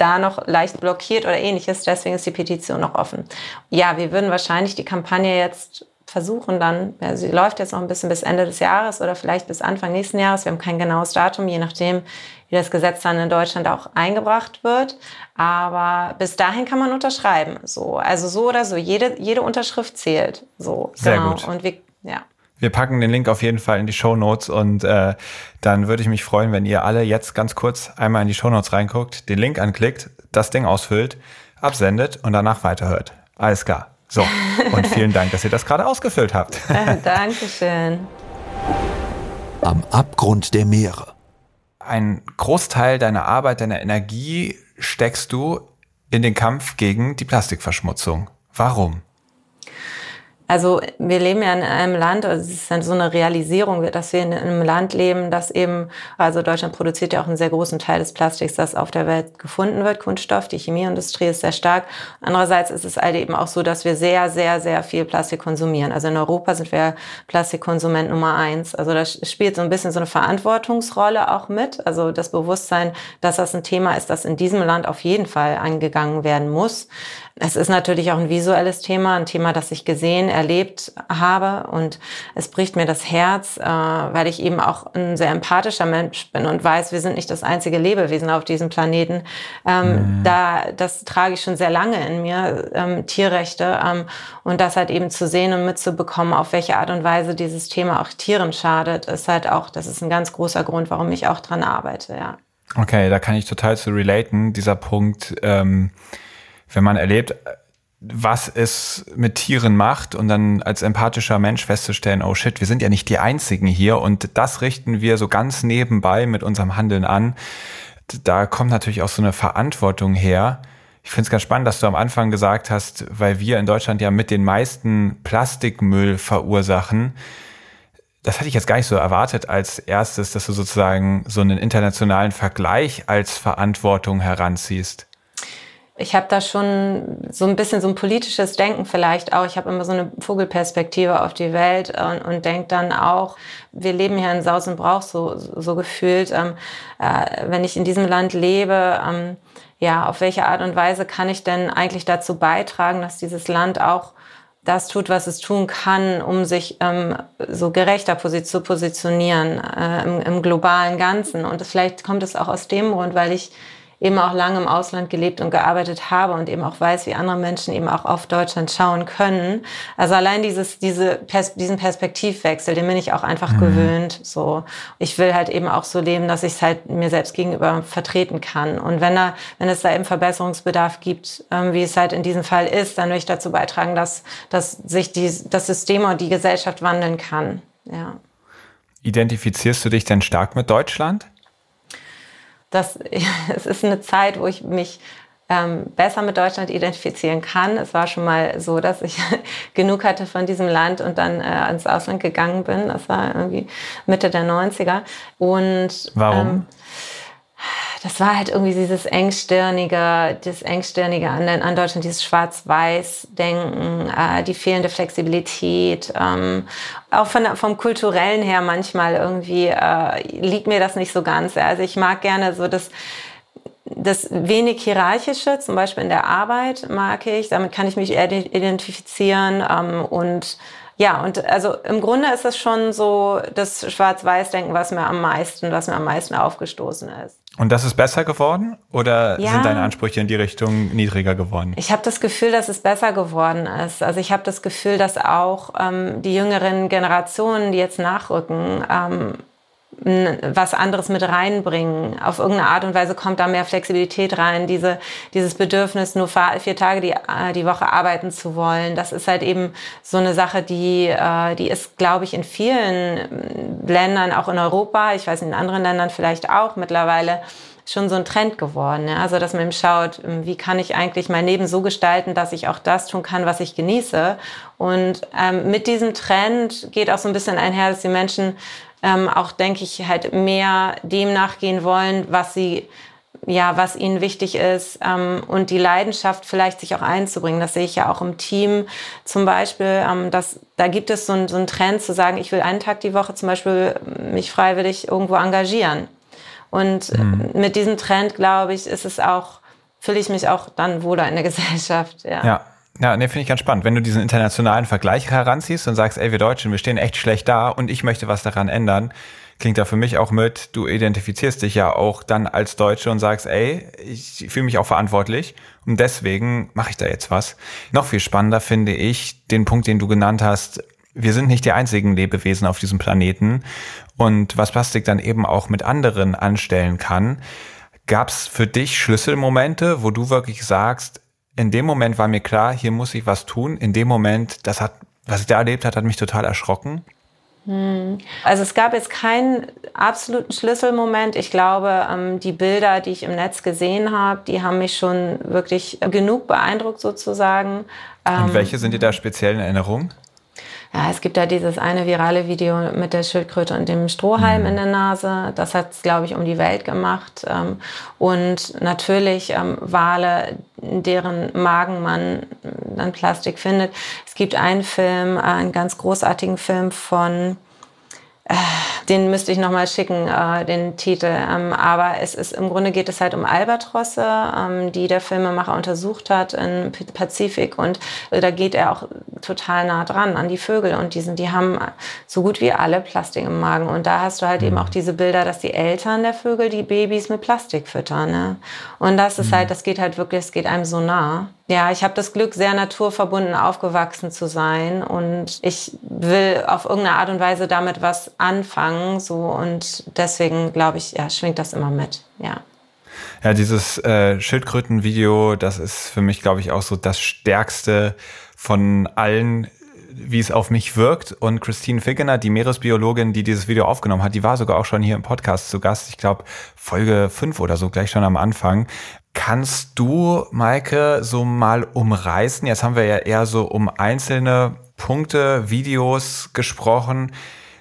da noch leicht blockiert oder ähnliches. Deswegen ist die Petition noch offen. Ja, wir würden wahrscheinlich die Kampagne jetzt versuchen dann, ja, sie läuft jetzt noch ein bisschen bis Ende des Jahres oder vielleicht bis Anfang nächsten Jahres. Wir haben kein genaues Datum, je nachdem, wie das Gesetz dann in Deutschland auch eingebracht wird. Aber bis dahin kann man unterschreiben. So, also so oder so. Jede, jede Unterschrift zählt. So, Sehr genau. gut. Und wir, ja. Wir packen den Link auf jeden Fall in die Show Notes und äh, dann würde ich mich freuen, wenn ihr alle jetzt ganz kurz einmal in die Show Notes reinguckt, den Link anklickt, das Ding ausfüllt, absendet und danach weiterhört. Alles klar. So, und vielen Dank, dass ihr das gerade ausgefüllt habt. *laughs* Dankeschön. Am Abgrund der Meere. Ein Großteil deiner Arbeit, deiner Energie steckst du in den Kampf gegen die Plastikverschmutzung. Warum? Also wir leben ja in einem Land, also es ist dann so eine Realisierung, dass wir in einem Land leben, das eben, also Deutschland produziert ja auch einen sehr großen Teil des Plastiks, das auf der Welt gefunden wird, Kunststoff. Die Chemieindustrie ist sehr stark. Andererseits ist es halt eben auch so, dass wir sehr, sehr, sehr viel Plastik konsumieren. Also in Europa sind wir Plastikkonsument Nummer eins. Also das spielt so ein bisschen so eine Verantwortungsrolle auch mit. Also das Bewusstsein, dass das ein Thema ist, das in diesem Land auf jeden Fall angegangen werden muss. Es ist natürlich auch ein visuelles Thema, ein Thema, das ich gesehen, erlebt habe. Und es bricht mir das Herz, äh, weil ich eben auch ein sehr empathischer Mensch bin und weiß, wir sind nicht das einzige Lebewesen auf diesem Planeten. Ähm, mhm. Da, das trage ich schon sehr lange in mir, ähm, Tierrechte. Ähm, und das halt eben zu sehen und mitzubekommen, auf welche Art und Weise dieses Thema auch Tieren schadet, ist halt auch, das ist ein ganz großer Grund, warum ich auch dran arbeite, ja. Okay, da kann ich total zu relaten, dieser Punkt. Ähm wenn man erlebt, was es mit Tieren macht und dann als empathischer Mensch festzustellen, oh shit, wir sind ja nicht die Einzigen hier und das richten wir so ganz nebenbei mit unserem Handeln an. Da kommt natürlich auch so eine Verantwortung her. Ich finde es ganz spannend, dass du am Anfang gesagt hast, weil wir in Deutschland ja mit den meisten Plastikmüll verursachen. Das hatte ich jetzt gar nicht so erwartet als erstes, dass du sozusagen so einen internationalen Vergleich als Verantwortung heranziehst ich habe da schon so ein bisschen so ein politisches Denken vielleicht auch. Ich habe immer so eine Vogelperspektive auf die Welt und, und denke dann auch, wir leben hier in Saus und Brauch so, so gefühlt. Ähm, äh, wenn ich in diesem Land lebe, ähm, ja, auf welche Art und Weise kann ich denn eigentlich dazu beitragen, dass dieses Land auch das tut, was es tun kann, um sich ähm, so gerechter zu positionieren äh, im, im globalen Ganzen. Und vielleicht kommt es auch aus dem Grund, weil ich eben auch lange im Ausland gelebt und gearbeitet habe und eben auch weiß, wie andere Menschen eben auch auf Deutschland schauen können. Also allein dieses, diese Pers diesen Perspektivwechsel, den bin ich auch einfach mhm. gewöhnt. So, ich will halt eben auch so leben, dass ich es halt mir selbst gegenüber vertreten kann. Und wenn da, wenn es da eben Verbesserungsbedarf gibt, ähm, wie es halt in diesem Fall ist, dann will ich dazu beitragen, dass, dass sich die, das System und die Gesellschaft wandeln kann. Ja. Identifizierst du dich denn stark mit Deutschland? Das, *laughs* es ist eine Zeit, wo ich mich ähm, besser mit Deutschland identifizieren kann. Es war schon mal so, dass ich *laughs* genug hatte von diesem Land und dann äh, ins Ausland gegangen bin. Das war irgendwie Mitte der 90er. Und warum? Ähm, das war halt irgendwie dieses engstirnige, das engstirnige an, an Deutschland, dieses Schwarz-Weiß-Denken, äh, die fehlende Flexibilität. Ähm, auch von, vom kulturellen her manchmal irgendwie äh, liegt mir das nicht so ganz. Also ich mag gerne so das, das wenig hierarchische, zum Beispiel in der Arbeit mag ich. Damit kann ich mich identifizieren ähm, und ja, und also im Grunde ist es schon so das Schwarz-Weiß-Denken, was mir am meisten, was mir am meisten aufgestoßen ist. Und das ist besser geworden oder ja. sind deine Ansprüche in die Richtung niedriger geworden? Ich habe das Gefühl, dass es besser geworden ist. Also ich habe das Gefühl, dass auch ähm, die jüngeren Generationen, die jetzt nachrücken, ähm, was anderes mit reinbringen. Auf irgendeine Art und Weise kommt da mehr Flexibilität rein. Diese, dieses Bedürfnis, nur vier Tage die, äh, die Woche arbeiten zu wollen, das ist halt eben so eine Sache, die, äh, die ist, glaube ich, in vielen Ländern, auch in Europa, ich weiß in anderen Ländern vielleicht auch mittlerweile, schon so ein Trend geworden. Ja? Also, dass man eben schaut, ähm, wie kann ich eigentlich mein Leben so gestalten, dass ich auch das tun kann, was ich genieße. Und ähm, mit diesem Trend geht auch so ein bisschen einher, dass die Menschen ähm, auch, denke ich, halt mehr dem nachgehen wollen, was sie ja, was ihnen wichtig ist ähm, und die Leidenschaft vielleicht sich auch einzubringen. Das sehe ich ja auch im Team zum Beispiel. Ähm, dass, da gibt es so, ein, so einen Trend zu sagen, ich will einen Tag die Woche zum Beispiel mich freiwillig irgendwo engagieren. Und mhm. mit diesem Trend, glaube ich, ist es auch, fühle ich mich auch dann wohler in der *laughs* Gesellschaft. Ja. ja. Ja, nee, finde ich ganz spannend. Wenn du diesen internationalen Vergleich heranziehst und sagst, ey, wir Deutschen, wir stehen echt schlecht da und ich möchte was daran ändern, klingt da für mich auch mit, du identifizierst dich ja auch dann als Deutsche und sagst, ey, ich fühle mich auch verantwortlich und deswegen mache ich da jetzt was. Noch viel spannender finde ich den Punkt, den du genannt hast, wir sind nicht die einzigen Lebewesen auf diesem Planeten und was Plastik dann eben auch mit anderen anstellen kann. Gab es für dich Schlüsselmomente, wo du wirklich sagst, in dem Moment war mir klar, hier muss ich was tun. In dem Moment, das hat, was ich da erlebt hat, hat mich total erschrocken. Hm. Also es gab jetzt keinen absoluten Schlüsselmoment. Ich glaube, ähm, die Bilder, die ich im Netz gesehen habe, die haben mich schon wirklich genug beeindruckt sozusagen. Und ähm, welche sind dir da speziell in Erinnerung? Ja, es gibt da dieses eine virale Video mit der Schildkröte und dem Strohhalm mhm. in der Nase. Das hat es, glaube ich, um die Welt gemacht. Ähm, und natürlich Wale, in deren Magen man dann Plastik findet. Es gibt einen Film, äh, einen ganz großartigen Film von den müsste ich nochmal schicken, äh, den Titel. Ähm, aber es ist im Grunde geht es halt um Albatrosse, ähm, die der Filmemacher untersucht hat im Pazifik. Und äh, da geht er auch total nah dran an die Vögel. Und die, sind, die haben so gut wie alle Plastik im Magen. Und da hast du halt eben mhm. auch diese Bilder, dass die Eltern der Vögel die Babys mit Plastik füttern. Ne? Und das ist mhm. halt, das geht halt wirklich, es geht einem so nah. Ja, ich habe das Glück, sehr naturverbunden aufgewachsen zu sein und ich will auf irgendeine Art und Weise damit was anfangen. So und deswegen glaube ich, ja, schwingt das immer mit. Ja. Ja, dieses äh, Schildkrötenvideo, das ist für mich, glaube ich, auch so das Stärkste von allen, wie es auf mich wirkt. Und Christine Figgener, die Meeresbiologin, die dieses Video aufgenommen hat, die war sogar auch schon hier im Podcast zu Gast. Ich glaube, Folge 5 oder so, gleich schon am Anfang. Kannst du, Maike, so mal umreißen? Jetzt haben wir ja eher so um einzelne Punkte, Videos gesprochen.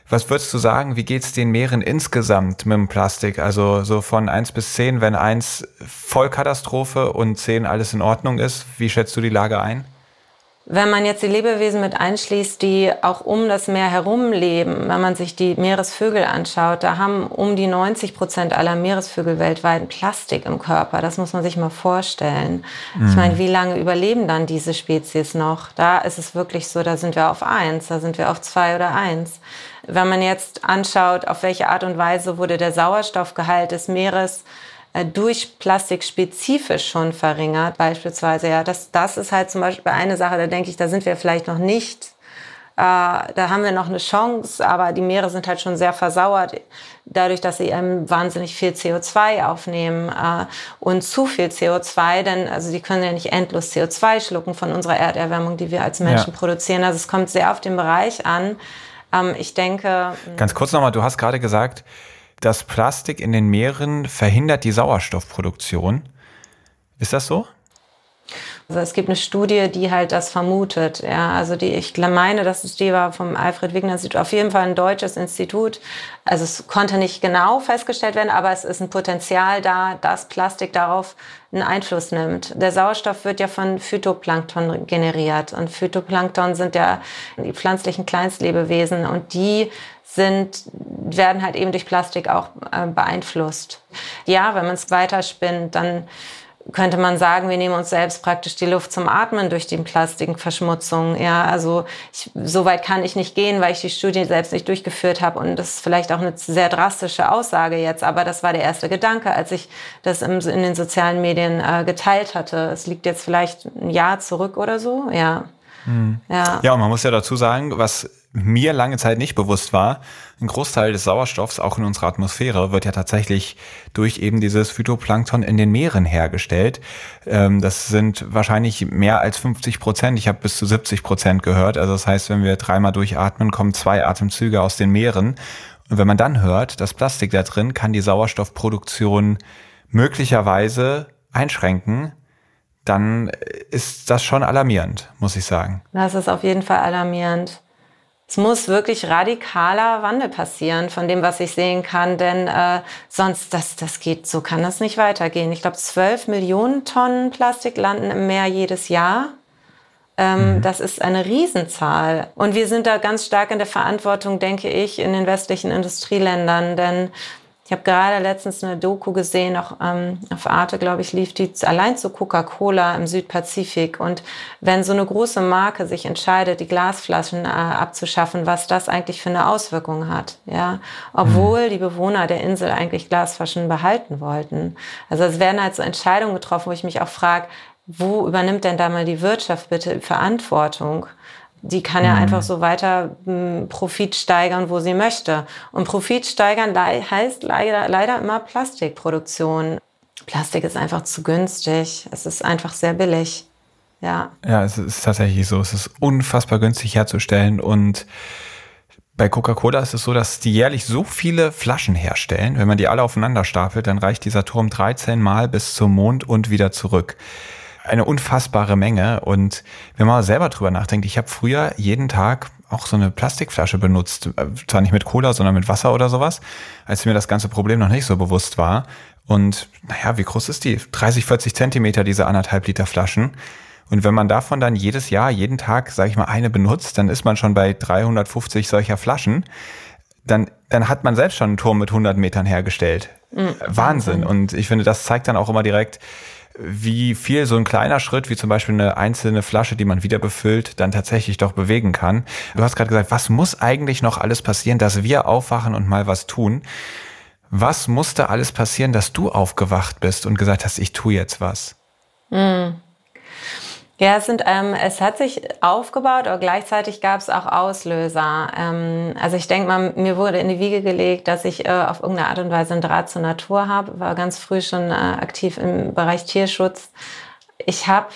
Was würdest du sagen, wie geht's den Meeren insgesamt mit dem Plastik? Also so von eins bis zehn, wenn eins Vollkatastrophe und zehn alles in Ordnung ist, wie schätzt du die Lage ein? Wenn man jetzt die Lebewesen mit einschließt, die auch um das Meer herum leben, wenn man sich die Meeresvögel anschaut, da haben um die 90 Prozent aller Meeresvögel weltweit Plastik im Körper. Das muss man sich mal vorstellen. Mhm. Ich meine, wie lange überleben dann diese Spezies noch? Da ist es wirklich so, da sind wir auf eins, da sind wir auf zwei oder eins. Wenn man jetzt anschaut, auf welche Art und Weise wurde der Sauerstoffgehalt des Meeres durch Plastik spezifisch schon verringert. Beispielsweise, ja, das, das ist halt zum Beispiel eine Sache, da denke ich, da sind wir vielleicht noch nicht. Äh, da haben wir noch eine Chance, aber die Meere sind halt schon sehr versauert, dadurch, dass sie ähm, wahnsinnig viel CO2 aufnehmen äh, und zu viel CO2, denn also die können ja nicht endlos CO2 schlucken von unserer Erderwärmung, die wir als Menschen ja. produzieren. Also es kommt sehr auf den Bereich an. Ähm, ich denke. Ganz kurz nochmal, du hast gerade gesagt, das Plastik in den Meeren verhindert die Sauerstoffproduktion. Ist das so? Also es gibt eine Studie, die halt das vermutet. Ja, also die, ich meine, dass es die war vom Alfred Wigner Institut, auf jeden Fall ein deutsches Institut. Also es konnte nicht genau festgestellt werden, aber es ist ein Potenzial da, dass Plastik darauf einen Einfluss nimmt. Der Sauerstoff wird ja von Phytoplankton generiert und Phytoplankton sind ja die pflanzlichen Kleinstlebewesen und die sind, werden halt eben durch Plastik auch äh, beeinflusst. Ja, wenn man es weiterspinnt, dann könnte man sagen, wir nehmen uns selbst praktisch die Luft zum Atmen durch die Plastikverschmutzung. Ja, also ich, so weit kann ich nicht gehen, weil ich die Studie selbst nicht durchgeführt habe und das ist vielleicht auch eine sehr drastische Aussage jetzt, aber das war der erste Gedanke, als ich das im, in den sozialen Medien äh, geteilt hatte. Es liegt jetzt vielleicht ein Jahr zurück oder so, ja. Mhm. Ja. ja, und man muss ja dazu sagen, was mir lange Zeit nicht bewusst war, ein Großteil des Sauerstoffs, auch in unserer Atmosphäre, wird ja tatsächlich durch eben dieses Phytoplankton in den Meeren hergestellt. Ähm, das sind wahrscheinlich mehr als 50 Prozent. Ich habe bis zu 70 Prozent gehört. Also das heißt, wenn wir dreimal durchatmen, kommen zwei Atemzüge aus den Meeren. Und wenn man dann hört, das Plastik da drin kann die Sauerstoffproduktion möglicherweise einschränken, dann ist das schon alarmierend, muss ich sagen. Das ist auf jeden Fall alarmierend. Es muss wirklich radikaler Wandel passieren von dem, was ich sehen kann, denn äh, sonst, das, das geht, so kann das nicht weitergehen. Ich glaube, 12 Millionen Tonnen Plastik landen im Meer jedes Jahr. Ähm, mhm. Das ist eine Riesenzahl. Und wir sind da ganz stark in der Verantwortung, denke ich, in den westlichen Industrieländern, denn ich habe gerade letztens eine Doku gesehen, auch ähm, auf Arte, glaube ich, lief die allein zu Coca-Cola im Südpazifik. Und wenn so eine große Marke sich entscheidet, die Glasflaschen äh, abzuschaffen, was das eigentlich für eine Auswirkung hat, ja, obwohl mhm. die Bewohner der Insel eigentlich Glasflaschen behalten wollten. Also es werden halt so Entscheidungen getroffen, wo ich mich auch frage, wo übernimmt denn da mal die Wirtschaft bitte Verantwortung? Die kann ja mhm. einfach so weiter m, hm, Profit steigern, wo sie möchte. Und Profit steigern heißt leider, leider immer Plastikproduktion. Plastik ist einfach zu günstig. Es ist einfach sehr billig. Ja. Ja, es ist tatsächlich so. Es ist unfassbar günstig herzustellen und Bei Coca-Cola ist es so, dass die jährlich so viele Flaschen herstellen. Wenn man die alle aufeinander stapelt, dann reicht dieser Turm 13 Mal bis zum Mond und wieder zurück. Eine unfassbare Menge. Und wenn man selber drüber nachdenkt, ich habe früher jeden Tag auch so eine Plastikflasche benutzt. Zwar nicht mit Cola, sondern mit Wasser oder sowas, als mir das ganze Problem noch nicht so bewusst war. Und naja, wie groß ist die? 30, 40 Zentimeter, diese anderthalb Liter Flaschen. Und wenn man davon dann jedes Jahr, jeden Tag, sage ich mal, eine benutzt, dann ist man schon bei 350 solcher Flaschen. Dann, dann hat man selbst schon einen Turm mit 100 Metern hergestellt. Mhm. Wahnsinn. Und ich finde, das zeigt dann auch immer direkt, wie viel so ein kleiner Schritt, wie zum Beispiel eine einzelne Flasche, die man wieder befüllt, dann tatsächlich doch bewegen kann. Du hast gerade gesagt, was muss eigentlich noch alles passieren, dass wir aufwachen und mal was tun? Was musste alles passieren, dass du aufgewacht bist und gesagt hast, ich tue jetzt was? Mhm. Ja, es, sind, ähm, es hat sich aufgebaut, aber gleichzeitig gab es auch Auslöser. Ähm, also ich denke mal, mir wurde in die Wiege gelegt, dass ich äh, auf irgendeine Art und Weise einen Draht zur Natur habe, war ganz früh schon äh, aktiv im Bereich Tierschutz. Ich habe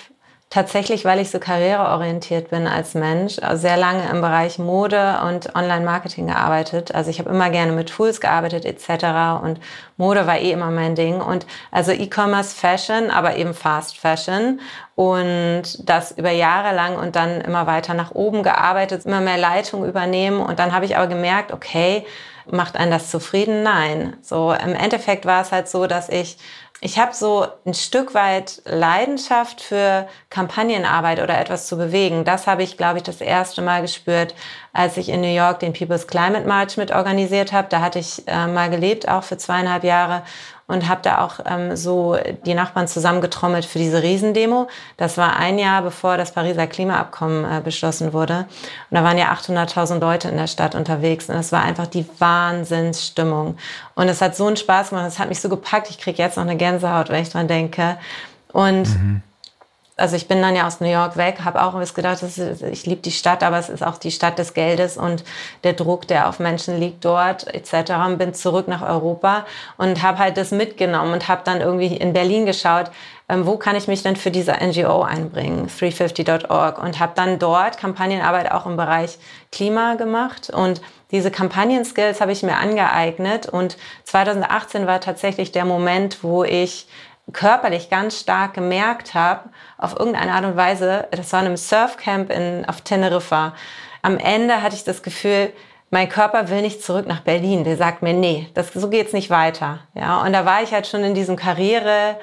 tatsächlich, weil ich so karriereorientiert bin als Mensch, sehr lange im Bereich Mode und Online-Marketing gearbeitet. Also ich habe immer gerne mit Tools gearbeitet etc. Und Mode war eh immer mein Ding. Und also E-Commerce, Fashion, aber eben Fast Fashion. Und das über Jahre lang und dann immer weiter nach oben gearbeitet, immer mehr Leitung übernehmen. Und dann habe ich aber gemerkt, okay, macht einen das zufrieden? Nein. So im Endeffekt war es halt so, dass ich ich habe so ein Stück weit Leidenschaft für Kampagnenarbeit oder etwas zu bewegen. Das habe ich, glaube ich, das erste Mal gespürt, als ich in New York den People's Climate March mit organisiert habe. Da hatte ich äh, mal gelebt, auch für zweieinhalb Jahre und habe da auch ähm, so die Nachbarn zusammengetrommelt für diese Riesendemo. Das war ein Jahr bevor das Pariser Klimaabkommen äh, beschlossen wurde. Und da waren ja 800.000 Leute in der Stadt unterwegs und es war einfach die Wahnsinnsstimmung. Und es hat so einen Spaß gemacht, es hat mich so gepackt. Ich kriege jetzt noch eine Gänsehaut, wenn ich dran denke. Und mhm also ich bin dann ja aus New York weg, habe auch was gedacht, ist, ich liebe die Stadt, aber es ist auch die Stadt des Geldes und der Druck, der auf Menschen liegt dort etc. Und bin zurück nach Europa und habe halt das mitgenommen und habe dann irgendwie in Berlin geschaut, ähm, wo kann ich mich denn für diese NGO einbringen, 350.org und habe dann dort Kampagnenarbeit auch im Bereich Klima gemacht und diese Kampagnen-Skills habe ich mir angeeignet und 2018 war tatsächlich der Moment, wo ich körperlich ganz stark gemerkt habe, auf irgendeine Art und Weise, das war in einem Surfcamp in, auf Teneriffa, am Ende hatte ich das Gefühl, mein Körper will nicht zurück nach Berlin. Der sagt mir, nee, das, so geht's nicht weiter. Ja, und da war ich halt schon in diesem Karrierejob,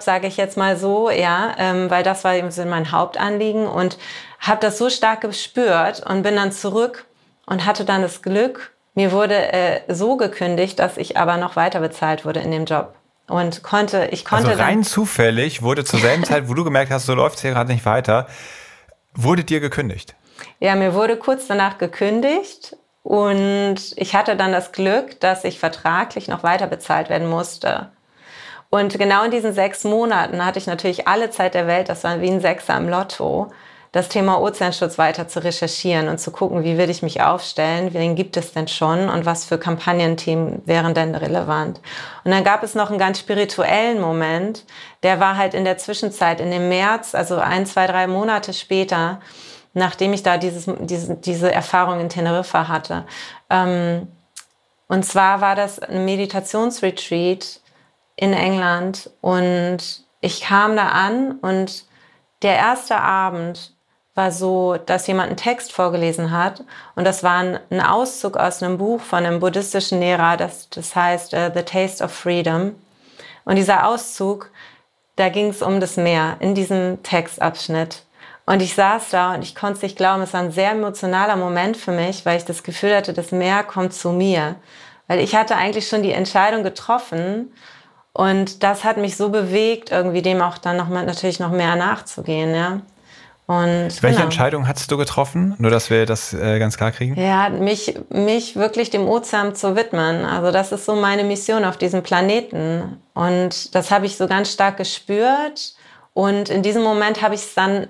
sage ich jetzt mal so, ja, ähm, weil das war eben so mein Hauptanliegen und habe das so stark gespürt und bin dann zurück und hatte dann das Glück, mir wurde äh, so gekündigt, dass ich aber noch weiter bezahlt wurde in dem Job und konnte, ich konnte. Also rein zufällig wurde zur selben *laughs* Zeit, wo du gemerkt hast, so läuft es hier gerade nicht weiter, wurde dir gekündigt? Ja, mir wurde kurz danach gekündigt und ich hatte dann das Glück, dass ich vertraglich noch weiter bezahlt werden musste. Und genau in diesen sechs Monaten hatte ich natürlich alle Zeit der Welt, das war wie ein Sechser im Lotto, das Thema Ozeanschutz weiter zu recherchieren und zu gucken, wie würde ich mich aufstellen, wen gibt es denn schon und was für Kampagnenthemen wären denn relevant. Und dann gab es noch einen ganz spirituellen Moment, der war halt in der Zwischenzeit, in dem März, also ein, zwei, drei Monate später, nachdem ich da dieses, diese, diese Erfahrung in Teneriffa hatte. Ähm, und zwar war das ein Meditationsretreat in England und ich kam da an und der erste Abend war so, dass jemand einen Text vorgelesen hat und das war ein, Auszug aus einem Buch von einem buddhistischen Lehrer, das, das heißt uh, The Taste of Freedom. Und dieser Auszug, da ging es um das Meer in diesem Textabschnitt. Und ich saß da und ich konnte es nicht glauben, es war ein sehr emotionaler Moment für mich, weil ich das Gefühl hatte, das Meer kommt zu mir. Weil ich hatte eigentlich schon die Entscheidung getroffen und das hat mich so bewegt, irgendwie dem auch dann noch mal, natürlich noch mehr nachzugehen, ja. Und, Welche genau. Entscheidung hast du getroffen? Nur, dass wir das äh, ganz klar kriegen. Ja, mich, mich wirklich dem Ozean zu widmen. Also das ist so meine Mission auf diesem Planeten. Und das habe ich so ganz stark gespürt. Und in diesem Moment habe ich es dann,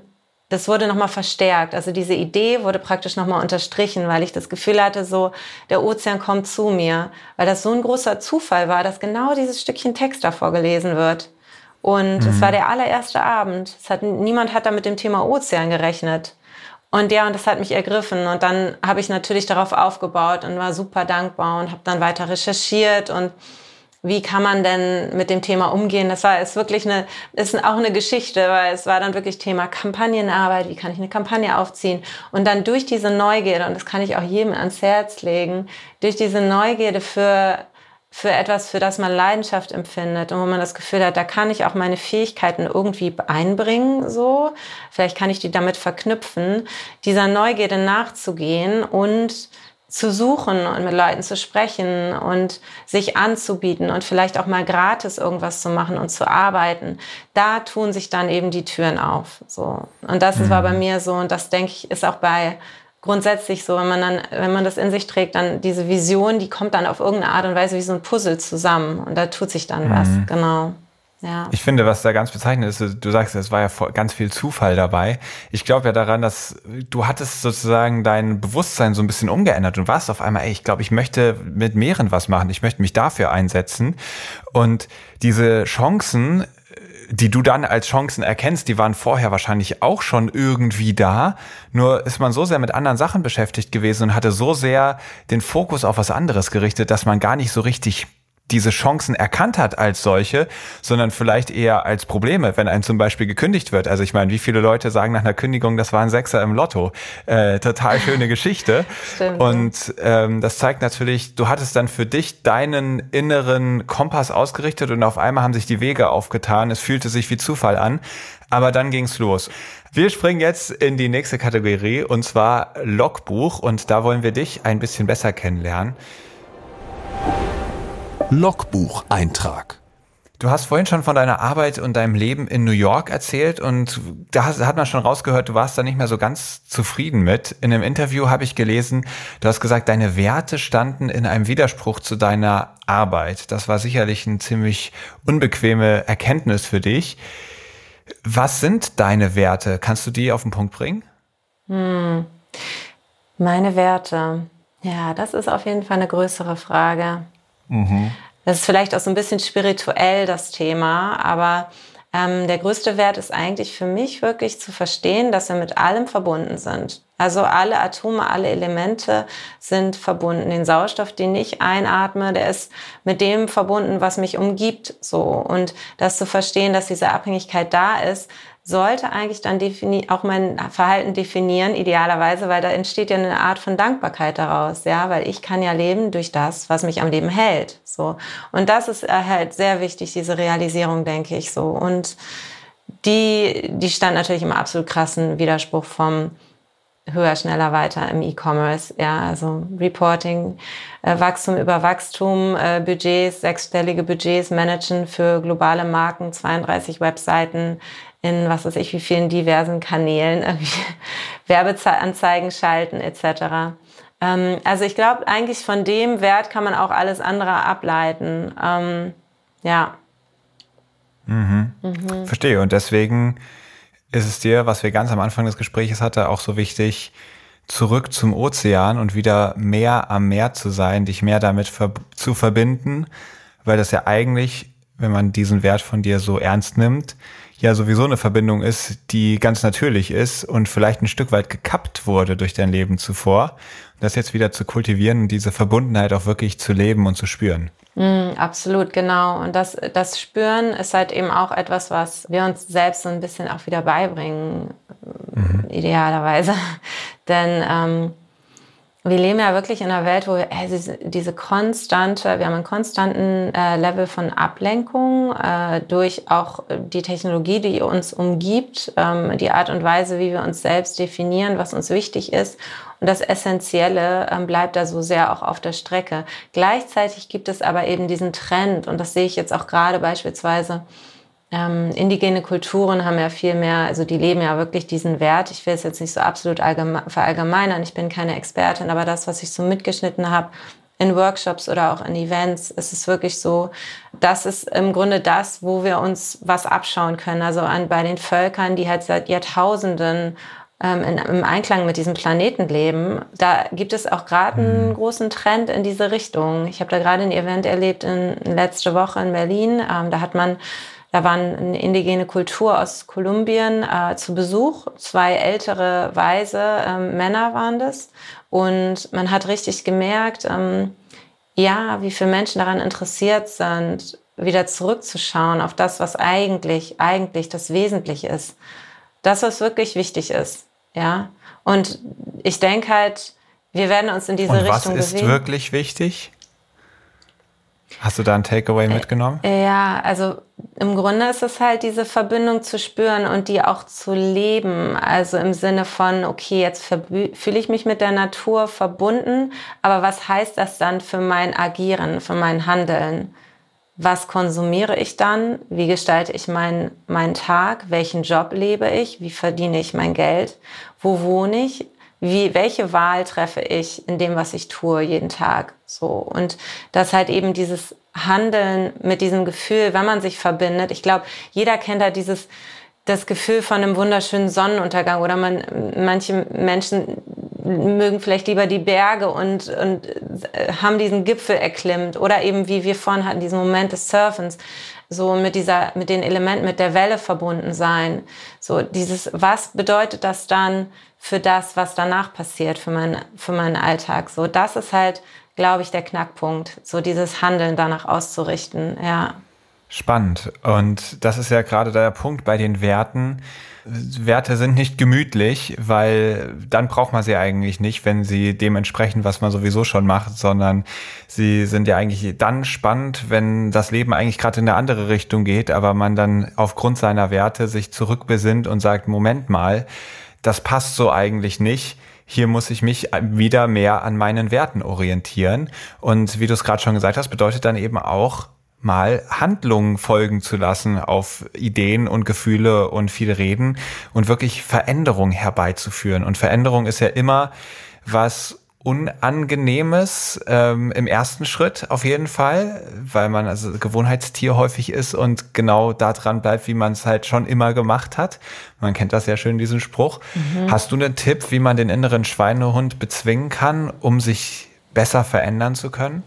das wurde nochmal verstärkt. Also diese Idee wurde praktisch nochmal unterstrichen, weil ich das Gefühl hatte, so, der Ozean kommt zu mir. Weil das so ein großer Zufall war, dass genau dieses Stückchen Text davor gelesen wird. Und mhm. es war der allererste Abend. Hat, niemand hat da mit dem Thema Ozean gerechnet. Und ja, und das hat mich ergriffen. Und dann habe ich natürlich darauf aufgebaut und war super dankbar und habe dann weiter recherchiert und wie kann man denn mit dem Thema umgehen? Das war ist wirklich eine, ist auch eine Geschichte, weil es war dann wirklich Thema Kampagnenarbeit. Wie kann ich eine Kampagne aufziehen? Und dann durch diese Neugierde, und das kann ich auch jedem ans Herz legen, durch diese Neugierde für für etwas, für das man Leidenschaft empfindet und wo man das Gefühl hat, da kann ich auch meine Fähigkeiten irgendwie einbringen, so. Vielleicht kann ich die damit verknüpfen, dieser Neugierde nachzugehen und zu suchen und mit Leuten zu sprechen und sich anzubieten und vielleicht auch mal gratis irgendwas zu machen und zu arbeiten, da tun sich dann eben die Türen auf. So. Und das mhm. war bei mir so und das denke ich ist auch bei grundsätzlich so, wenn man dann, wenn man das in sich trägt, dann diese Vision, die kommt dann auf irgendeine Art und Weise wie so ein Puzzle zusammen und da tut sich dann mhm. was, genau. Ja. Ich finde, was da ganz bezeichnend ist, du sagst, es war ja ganz viel Zufall dabei. Ich glaube ja daran, dass du hattest sozusagen dein Bewusstsein so ein bisschen umgeändert und warst auf einmal, ey, ich glaube, ich möchte mit Meeren was machen, ich möchte mich dafür einsetzen. Und diese Chancen, die du dann als Chancen erkennst, die waren vorher wahrscheinlich auch schon irgendwie da. Nur ist man so sehr mit anderen Sachen beschäftigt gewesen und hatte so sehr den Fokus auf was anderes gerichtet, dass man gar nicht so richtig diese Chancen erkannt hat als solche, sondern vielleicht eher als Probleme, wenn ein zum Beispiel gekündigt wird. Also ich meine, wie viele Leute sagen nach einer Kündigung, das war ein Sechser im Lotto. Äh, total schöne Geschichte. *laughs* Stimmt. Und ähm, das zeigt natürlich, du hattest dann für dich deinen inneren Kompass ausgerichtet und auf einmal haben sich die Wege aufgetan. Es fühlte sich wie Zufall an. Aber dann ging's los. Wir springen jetzt in die nächste Kategorie und zwar Logbuch und da wollen wir dich ein bisschen besser kennenlernen. Logbucheintrag. Du hast vorhin schon von deiner Arbeit und deinem Leben in New York erzählt und da hat man schon rausgehört, du warst da nicht mehr so ganz zufrieden mit. In einem Interview habe ich gelesen, du hast gesagt, deine Werte standen in einem Widerspruch zu deiner Arbeit. Das war sicherlich eine ziemlich unbequeme Erkenntnis für dich. Was sind deine Werte? Kannst du die auf den Punkt bringen? Hm. Meine Werte. Ja, das ist auf jeden Fall eine größere Frage. Mhm. Das ist vielleicht auch so ein bisschen spirituell das Thema, aber ähm, der größte Wert ist eigentlich für mich wirklich zu verstehen, dass wir mit allem verbunden sind. Also alle Atome, alle Elemente sind verbunden. Den Sauerstoff, den ich einatme, der ist mit dem verbunden, was mich umgibt, so. Und das zu verstehen, dass diese Abhängigkeit da ist, sollte eigentlich dann auch mein Verhalten definieren, idealerweise, weil da entsteht ja eine Art von Dankbarkeit daraus, ja, weil ich kann ja leben durch das, was mich am Leben hält, so. Und das ist halt sehr wichtig, diese Realisierung, denke ich, so. Und die, die stand natürlich im absolut krassen Widerspruch vom höher, schneller, weiter im E-Commerce. Ja, also Reporting, äh, Wachstum über Wachstum, äh, Budgets, sechsstellige Budgets managen für globale Marken, 32 Webseiten, in was weiß ich, wie vielen diversen Kanälen, irgendwie *laughs* Werbeanzeigen schalten etc. Ähm, also ich glaube, eigentlich von dem Wert kann man auch alles andere ableiten. Ähm, ja. Mhm. Mhm. Verstehe. Und deswegen ist es dir, was wir ganz am Anfang des Gesprächs hatten, auch so wichtig, zurück zum Ozean und wieder mehr am Meer zu sein, dich mehr damit ver zu verbinden, weil das ja eigentlich, wenn man diesen Wert von dir so ernst nimmt, ja sowieso eine Verbindung ist, die ganz natürlich ist und vielleicht ein Stück weit gekappt wurde durch dein Leben zuvor. Das jetzt wieder zu kultivieren und diese Verbundenheit auch wirklich zu leben und zu spüren. Mm, absolut, genau. Und das, das Spüren ist halt eben auch etwas, was wir uns selbst so ein bisschen auch wieder beibringen, mhm. idealerweise. *laughs* Denn ähm, wir leben ja wirklich in einer Welt, wo wir, äh, diese konstante, wir haben einen konstanten äh, Level von Ablenkung äh, durch auch die Technologie, die uns umgibt, ähm, die Art und Weise, wie wir uns selbst definieren, was uns wichtig ist. Und das Essentielle ähm, bleibt da so sehr auch auf der Strecke. Gleichzeitig gibt es aber eben diesen Trend, und das sehe ich jetzt auch gerade beispielsweise, ähm, indigene Kulturen haben ja viel mehr, also die leben ja wirklich diesen Wert. Ich will es jetzt nicht so absolut verallgemeinern, ich bin keine Expertin, aber das, was ich so mitgeschnitten habe, in Workshops oder auch in Events ist es wirklich so, das ist im Grunde das, wo wir uns was abschauen können. Also an, bei den Völkern, die halt seit Jahrtausenden ähm, in, im Einklang mit diesem Planeten leben, da gibt es auch gerade einen mhm. großen Trend in diese Richtung. Ich habe da gerade ein Event erlebt in, in letzte Woche in Berlin. Ähm, da hat man Da waren eine indigene Kultur aus Kolumbien äh, zu Besuch. Zwei ältere, weise äh, Männer waren das. Und man hat richtig gemerkt, ähm, ja, wie viele Menschen daran interessiert sind, wieder zurückzuschauen auf das, was eigentlich, eigentlich das Wesentliche ist. Das, was wirklich wichtig ist. Ja. Und ich denke halt, wir werden uns in diese Und Richtung bewegen. Was ist wirklich wichtig? Hast du da ein Takeaway mitgenommen? Ja, also im Grunde ist es halt diese Verbindung zu spüren und die auch zu leben. Also im Sinne von, okay, jetzt fühle ich mich mit der Natur verbunden, aber was heißt das dann für mein Agieren, für mein Handeln? Was konsumiere ich dann? Wie gestalte ich meinen mein Tag? Welchen Job lebe ich? Wie verdiene ich mein Geld? Wo wohne ich? wie, welche Wahl treffe ich in dem, was ich tue, jeden Tag. So. Und das halt eben dieses Handeln mit diesem Gefühl, wenn man sich verbindet. Ich glaube, jeder kennt halt dieses, das Gefühl von einem wunderschönen Sonnenuntergang oder man, manche Menschen mögen vielleicht lieber die Berge und, und äh, haben diesen Gipfel erklimmt oder eben wie wir vorhin hatten, diesen Moment des Surfens so mit dieser, mit den Elementen, mit der Welle verbunden sein. So dieses, was bedeutet das dann für das, was danach passiert, für, mein, für meinen Alltag? So, das ist halt, glaube ich, der Knackpunkt, so dieses Handeln danach auszurichten, ja. Spannend. Und das ist ja gerade der Punkt bei den Werten. Werte sind nicht gemütlich, weil dann braucht man sie eigentlich nicht, wenn sie dem entsprechen, was man sowieso schon macht, sondern sie sind ja eigentlich dann spannend, wenn das Leben eigentlich gerade in eine andere Richtung geht, aber man dann aufgrund seiner Werte sich zurückbesinnt und sagt, Moment mal, das passt so eigentlich nicht hier muss ich mich wieder mehr an meinen Werten orientieren. Und wie du es gerade schon gesagt hast, bedeutet dann eben auch, mal Handlungen folgen zu lassen auf Ideen und Gefühle und viel reden und wirklich Veränderung herbeizuführen. Und Veränderung ist ja immer was Unangenehmes ähm, im ersten Schritt auf jeden Fall, weil man also Gewohnheitstier häufig ist und genau da dran bleibt, wie man es halt schon immer gemacht hat. Man kennt das ja schön, diesen Spruch. Mhm. Hast du einen Tipp, wie man den inneren Schweinehund bezwingen kann, um sich besser verändern zu können?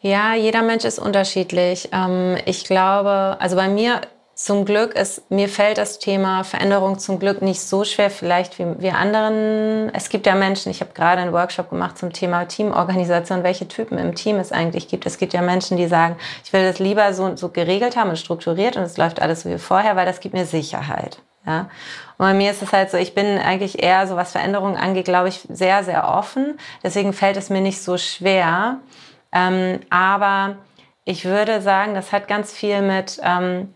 Ja, jeder Mensch ist unterschiedlich. Ähm, ich glaube, also bei mir zum Glück ist, mir fällt das Thema Veränderung zum Glück nicht so schwer, vielleicht wie wir anderen. Es gibt ja Menschen, ich habe gerade einen Workshop gemacht zum Thema Teamorganisation, welche Typen im Team es eigentlich gibt. Es gibt ja Menschen, die sagen, ich will das lieber so, so geregelt haben und strukturiert und es läuft alles so wie vorher, weil das gibt mir Sicherheit. Ja. Und bei mir ist es halt so, ich bin eigentlich eher, so was Veränderungen angeht, glaube ich, sehr, sehr offen. Deswegen fällt es mir nicht so schwer, ähm, aber ich würde sagen, das hat ganz viel mit ähm,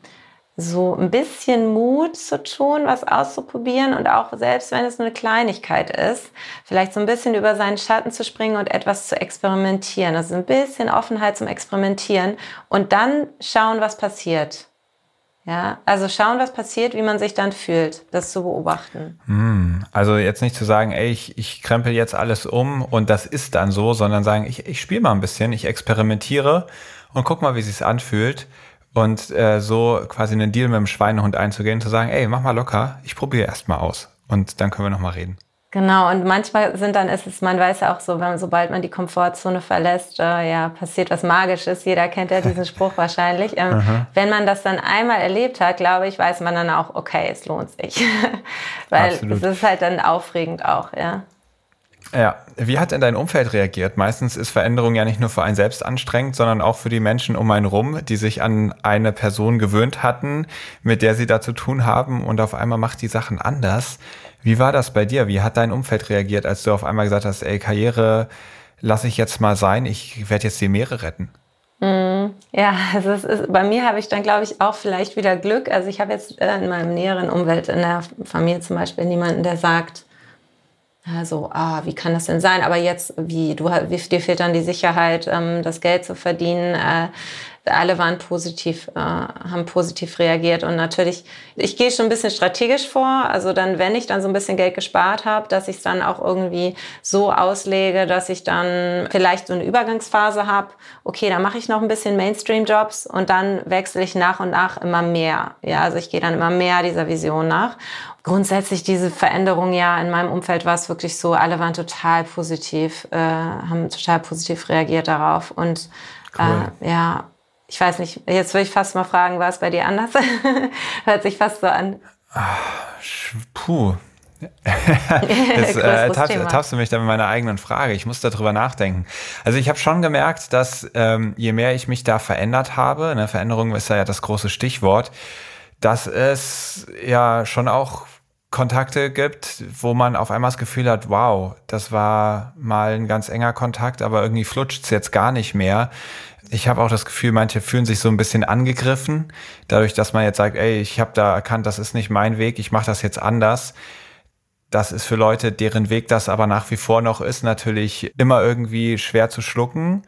so ein bisschen Mut zu tun, was auszuprobieren und auch selbst wenn es nur eine Kleinigkeit ist, vielleicht so ein bisschen über seinen Schatten zu springen und etwas zu experimentieren. Also ein bisschen Offenheit zum Experimentieren und dann schauen, was passiert. Ja, also schauen, was passiert, wie man sich dann fühlt, das zu beobachten. Hm, also jetzt nicht zu sagen, ey, ich, ich krempel jetzt alles um und das ist dann so, sondern sagen, ich, ich spiele mal ein bisschen, ich experimentiere und guck mal, wie es sich anfühlt. Und äh, so quasi einen Deal mit dem Schweinehund einzugehen, zu sagen, ey, mach mal locker, ich probiere erst mal aus und dann können wir noch mal reden. Genau, und manchmal sind dann ist es, man weiß ja auch so, wenn, sobald man die Komfortzone verlässt, äh, ja, passiert was Magisches. Jeder kennt ja diesen Spruch *laughs* wahrscheinlich. Ähm, wenn man das dann einmal erlebt hat, glaube ich, weiß man dann auch, okay, es lohnt sich. *laughs* Weil Absolut. es ist halt dann aufregend auch, ja. Ja, wie hat denn dein Umfeld reagiert? Meistens ist Veränderung ja nicht nur für einen selbst anstrengend, sondern auch für die Menschen um einen rum, die sich an eine Person gewöhnt hatten, mit der sie da zu tun haben und auf einmal macht die Sachen anders. Wie war das bei dir? Wie hat dein Umfeld reagiert, als du auf einmal gesagt hast, ey, Karriere lasse ich jetzt mal sein, ich werde jetzt die Meere retten? Mm, ja, *laughs* also ist, bei mir habe ich dann, glaube ich, auch vielleicht wieder Glück. Also ich habe jetzt äh, in meinem näheren Umwelt, in der Familie zum Beispiel, niemanden, der sagt, also, ah, wie kann das denn sein? Aber jetzt, wie, du, wie, dir fehlt dann die Sicherheit, ähm, das Geld zu verdienen. Äh, alle waren positiv, äh, haben positiv reagiert. Und natürlich, ich gehe schon ein bisschen strategisch vor. Also dann, wenn ich dann so ein bisschen Geld gespart habe, dass ich es dann auch irgendwie so auslege, dass ich dann vielleicht so eine Übergangsphase habe. Okay, dann mache ich noch ein bisschen Mainstream-Jobs und dann wechsle ich nach und nach immer mehr. Ja, also ich gehe dann immer mehr dieser Vision nach. Grundsätzlich diese Veränderung ja in meinem Umfeld war es wirklich so, alle waren total positiv, äh, haben total positiv reagiert darauf und cool. äh, ja, ich weiß nicht, jetzt würde ich fast mal fragen, war es bei dir anders? *laughs* Hört sich fast so an. Ach, puh. *laughs* Jetzt äh, tappst du mich da mit meiner eigenen Frage. Ich muss darüber nachdenken. Also ich habe schon gemerkt, dass ähm, je mehr ich mich da verändert habe, ne, Veränderung ist ja das große Stichwort, dass es ja schon auch Kontakte gibt, wo man auf einmal das Gefühl hat, wow, das war mal ein ganz enger Kontakt, aber irgendwie flutscht es jetzt gar nicht mehr. Ich habe auch das Gefühl, manche fühlen sich so ein bisschen angegriffen, dadurch, dass man jetzt sagt, ey, ich habe da erkannt, das ist nicht mein Weg, ich mache das jetzt anders. Das ist für Leute, deren Weg das aber nach wie vor noch ist, natürlich immer irgendwie schwer zu schlucken.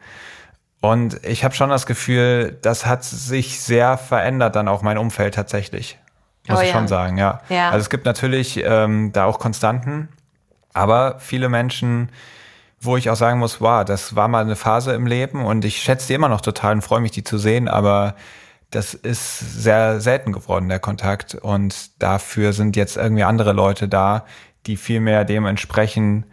Und ich habe schon das Gefühl, das hat sich sehr verändert, dann auch mein Umfeld tatsächlich. Muss oh, ich ja. schon sagen, ja. ja. Also es gibt natürlich ähm, da auch Konstanten, aber viele Menschen, wo ich auch sagen muss, wow, das war mal eine Phase im Leben und ich schätze die immer noch total und freue mich, die zu sehen, aber das ist sehr selten geworden, der Kontakt. Und dafür sind jetzt irgendwie andere Leute da, die viel mehr dem entsprechen,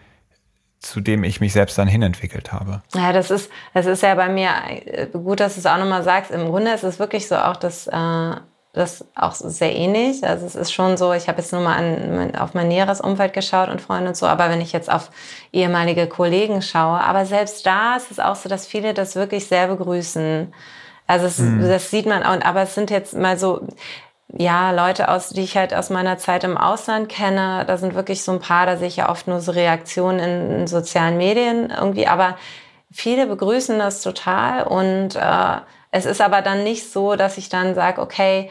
zu dem ich mich selbst dann hinentwickelt habe. Ja, das ist, das ist ja bei mir äh, gut, dass du es auch nochmal sagst. Im Grunde ist es wirklich so auch, dass äh, das auch sehr ähnlich. Also es ist schon so, ich habe jetzt nur mal an, auf mein näheres Umfeld geschaut und Freunde und so, aber wenn ich jetzt auf ehemalige Kollegen schaue, aber selbst da ist es auch so, dass viele das wirklich sehr begrüßen. Also es, mhm. das sieht man auch, aber es sind jetzt mal so, ja, Leute aus, die ich halt aus meiner Zeit im Ausland kenne, da sind wirklich so ein paar, da sehe ich ja oft nur so Reaktionen in, in sozialen Medien irgendwie, aber viele begrüßen das total und äh, es ist aber dann nicht so, dass ich dann sage, okay,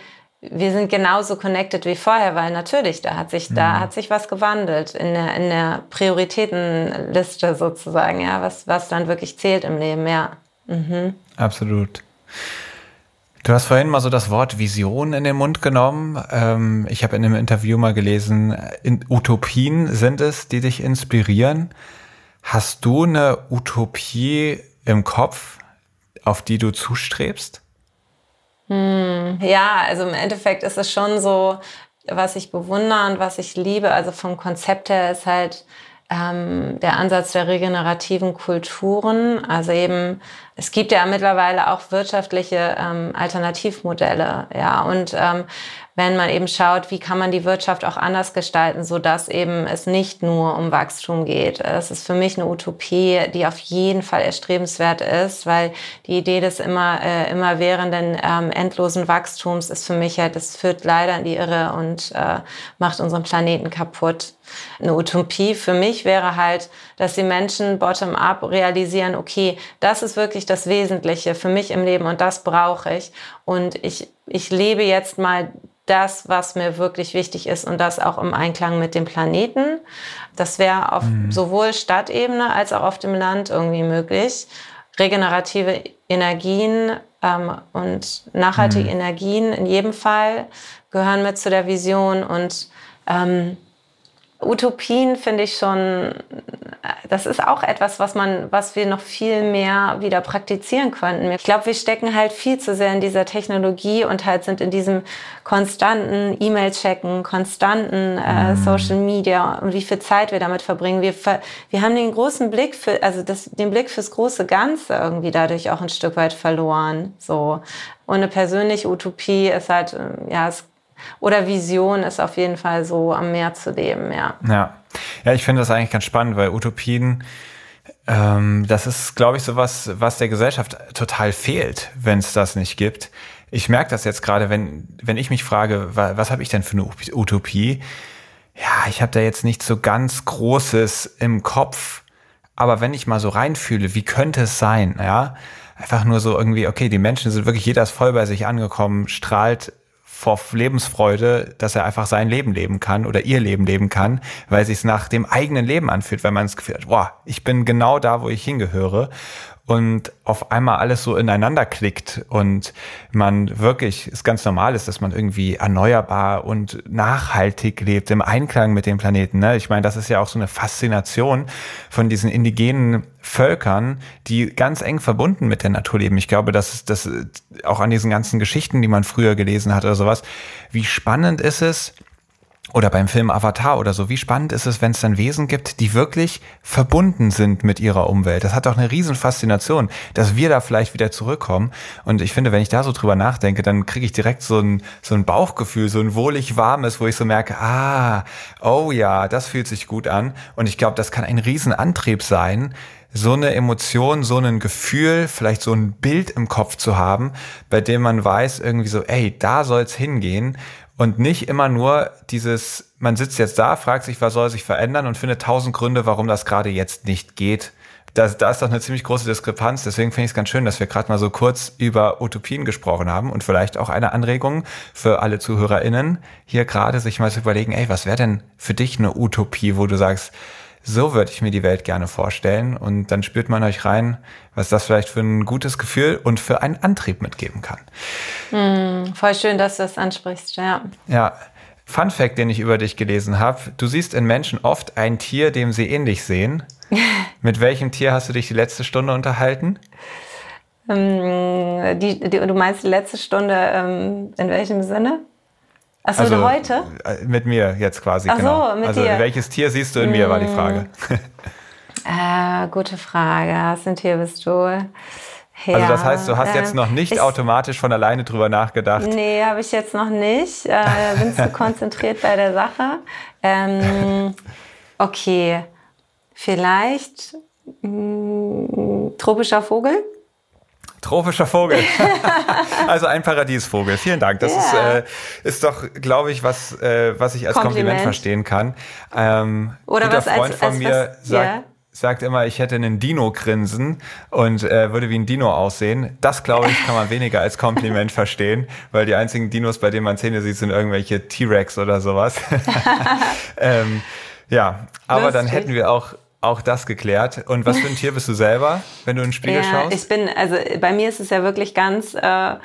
wir sind genauso connected wie vorher, weil natürlich, da hat sich, mhm. da hat sich was gewandelt in der, in der Prioritätenliste sozusagen, ja, was, was dann wirklich zählt im Leben, ja. Mhm. Absolut. Du hast vorhin mal so das Wort Vision in den Mund genommen. Ähm, ich habe in einem Interview mal gelesen, in Utopien sind es, die dich inspirieren. Hast du eine Utopie im Kopf, auf die du zustrebst? Hm, ja, also im Endeffekt ist es schon so, was ich bewundere und was ich liebe. Also vom Konzept her ist halt ähm, der Ansatz der regenerativen Kulturen. Also eben, es gibt ja mittlerweile auch wirtschaftliche ähm, Alternativmodelle, ja. Und ähm, wenn man eben schaut, wie kann man die Wirtschaft auch anders gestalten, so dass eben es nicht nur um Wachstum geht. Das ist für mich eine Utopie, die auf jeden Fall erstrebenswert ist, weil die Idee des immer, äh, immer währenden ähm, endlosen Wachstums ist für mich halt, das führt leider in die Irre und äh, macht unseren Planeten kaputt. Eine Utopie für mich wäre halt, dass die Menschen bottom-up realisieren, okay, das ist wirklich das Wesentliche für mich im Leben und das brauche ich. Und ich, ich lebe jetzt mal das, was mir wirklich wichtig ist und das auch im Einklang mit dem Planeten. Das wäre auf mhm. sowohl Stadtebene als auch auf dem Land irgendwie möglich. Regenerative Energien ähm, und nachhaltige mhm. Energien in jedem Fall gehören mit zu der Vision und ähm, Utopien finde ich schon, das ist auch etwas, was man, was wir noch viel mehr wieder praktizieren könnten. Ich glaube, wir stecken halt viel zu sehr in dieser Technologie und halt sind in diesem konstanten E-Mail-Checken, konstanten äh, mhm. Social Media und wie viel Zeit wir damit verbringen. Wir, wir haben den großen Blick für, also das, den Blick fürs große Ganze irgendwie dadurch auch ein Stück weit verloren. So. Und eine persönliche Utopie ist halt, äh, ja, es oder Vision ist auf jeden Fall so am Meer zu leben, ja. Ja, ja ich finde das eigentlich ganz spannend, weil Utopien, ähm, das ist, glaube ich, so was, was der Gesellschaft total fehlt, wenn es das nicht gibt. Ich merke das jetzt gerade, wenn, wenn ich mich frage, was, was habe ich denn für eine Utopie? Ja, ich habe da jetzt nicht so ganz Großes im Kopf. Aber wenn ich mal so reinfühle, wie könnte es sein, ja? Einfach nur so irgendwie, okay, die Menschen sind wirklich, jeder ist voll bei sich angekommen, strahlt vor Lebensfreude, dass er einfach sein Leben leben kann oder ihr Leben leben kann, weil es sich nach dem eigenen Leben anfühlt, weil man das Gefühl hat, boah, ich bin genau da, wo ich hingehöre und auf einmal alles so ineinander klickt und man wirklich, es ganz normal ist, dass man irgendwie erneuerbar und nachhaltig lebt, im Einklang mit dem Planeten. Ne? Ich meine, das ist ja auch so eine Faszination von diesen indigenen Völkern, die ganz eng verbunden mit der Natur leben. Ich glaube, dass das auch an diesen ganzen Geschichten, die man früher gelesen hat oder sowas, wie spannend ist es, oder beim Film Avatar oder so, wie spannend ist es, wenn es dann Wesen gibt, die wirklich verbunden sind mit ihrer Umwelt. Das hat doch eine riesen Faszination, dass wir da vielleicht wieder zurückkommen. Und ich finde, wenn ich da so drüber nachdenke, dann kriege ich direkt so ein, so ein Bauchgefühl, so ein wohlig warmes, wo ich so merke, ah, oh ja, das fühlt sich gut an. Und ich glaube, das kann ein Riesenantrieb sein, so eine Emotion, so ein Gefühl, vielleicht so ein Bild im Kopf zu haben, bei dem man weiß irgendwie so, ey, da soll's hingehen und nicht immer nur dieses, man sitzt jetzt da, fragt sich, was soll sich verändern und findet tausend Gründe, warum das gerade jetzt nicht geht. Da, da ist doch eine ziemlich große Diskrepanz. Deswegen finde ich es ganz schön, dass wir gerade mal so kurz über Utopien gesprochen haben und vielleicht auch eine Anregung für alle ZuhörerInnen, hier gerade sich mal zu überlegen, ey, was wäre denn für dich eine Utopie, wo du sagst, so würde ich mir die Welt gerne vorstellen. Und dann spürt man euch rein, was das vielleicht für ein gutes Gefühl und für einen Antrieb mitgeben kann. Mm, voll schön, dass du das ansprichst, ja. Ja. Fun Fact, den ich über dich gelesen habe. Du siehst in Menschen oft ein Tier, dem sie ähnlich sehen. *laughs* Mit welchem Tier hast du dich die letzte Stunde unterhalten? Ähm, die, die, du meinst die letzte Stunde ähm, in welchem Sinne? Achso, also, heute? Äh, mit mir jetzt quasi, Ach genau. So, mit also dir. welches Tier siehst du in mir, war die Frage. äh, *laughs* gute Frage. Was ein Tier bist du? Ja, also das heißt, du hast äh, jetzt noch nicht ich, automatisch von alleine drüber nachgedacht? Nee, habe ich jetzt noch nicht. Äh, bin zu *laughs* konzentriert bei der Sache. Ähm, okay, vielleicht mh, mm, tropischer Vogel? Tropischer Vogel. *laughs* also ein Paradiesvogel. Vielen Dank. Das yeah. ist, äh, ist doch, glaube ich, was, äh, was ich als Kompliment, Kompliment verstehen kann. Ähm, Oder was Freund als, von als mir was, sagt, yeah. sagt immer, ich hätte einen Dino-Grinsen und äh, würde wie ein Dino aussehen. Das, glaube ich, kann man weniger als Kompliment *laughs* verstehen, weil die einzigen Dinos, bei denen man Zähne sieht, sind irgendwelche T-Rex oder sowas. *laughs* ähm, ja, aber Lustig. dann hätten wir auch auch das geklärt. Und was für ein Tier bist du selber, wenn du in den Spiegel ja, schaust? Ich bin, also bei mir ist es ja wirklich ganz, äh,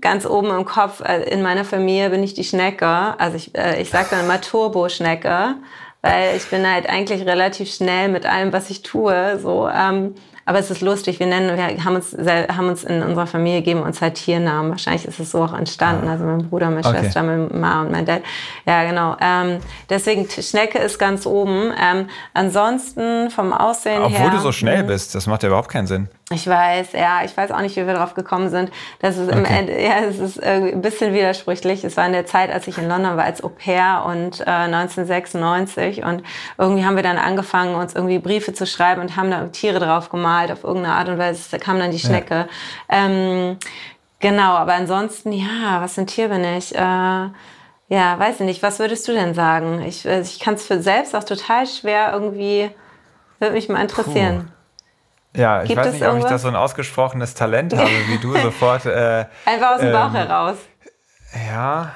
ganz oben im Kopf. Äh, in meiner Familie bin ich die Schnecke. Also ich, äh, ich sage dann immer Turbo-Schnecke, weil ich bin halt eigentlich relativ schnell mit allem, was ich tue. So, ähm, aber es ist lustig, wir nennen, wir haben uns, haben uns in unserer Familie geben uns halt Tiernamen. Wahrscheinlich ist es so auch entstanden. Ah. Also mein Bruder, meine okay. Schwester, meine Mama und mein Dad. Ja, genau. Ähm, deswegen Schnecke ist ganz oben. Ähm, ansonsten vom Aussehen Obwohl her. Obwohl du so schnell bist, das macht ja überhaupt keinen Sinn. Ich weiß, ja, ich weiß auch nicht, wie wir drauf gekommen sind. Das ist im okay. Ende, ja, es ist ein bisschen widersprüchlich. Es war in der Zeit, als ich in London war als Au pair und äh, 1996 und irgendwie haben wir dann angefangen, uns irgendwie Briefe zu schreiben und haben da Tiere drauf gemalt auf irgendeine Art und Weise. Da kam dann die Schnecke. Ja. Ähm, genau, aber ansonsten, ja, was für ein Tier bin ich? Äh, ja, weiß ich nicht. Was würdest du denn sagen? Ich, äh, ich kann es für selbst auch total schwer irgendwie, würde mich mal interessieren. Puh. Ja, ich Gibt weiß nicht, ob ich da so ein ausgesprochenes Talent *laughs* habe, wie du sofort. Äh, Einfach aus dem Bauch ähm, heraus. Ja.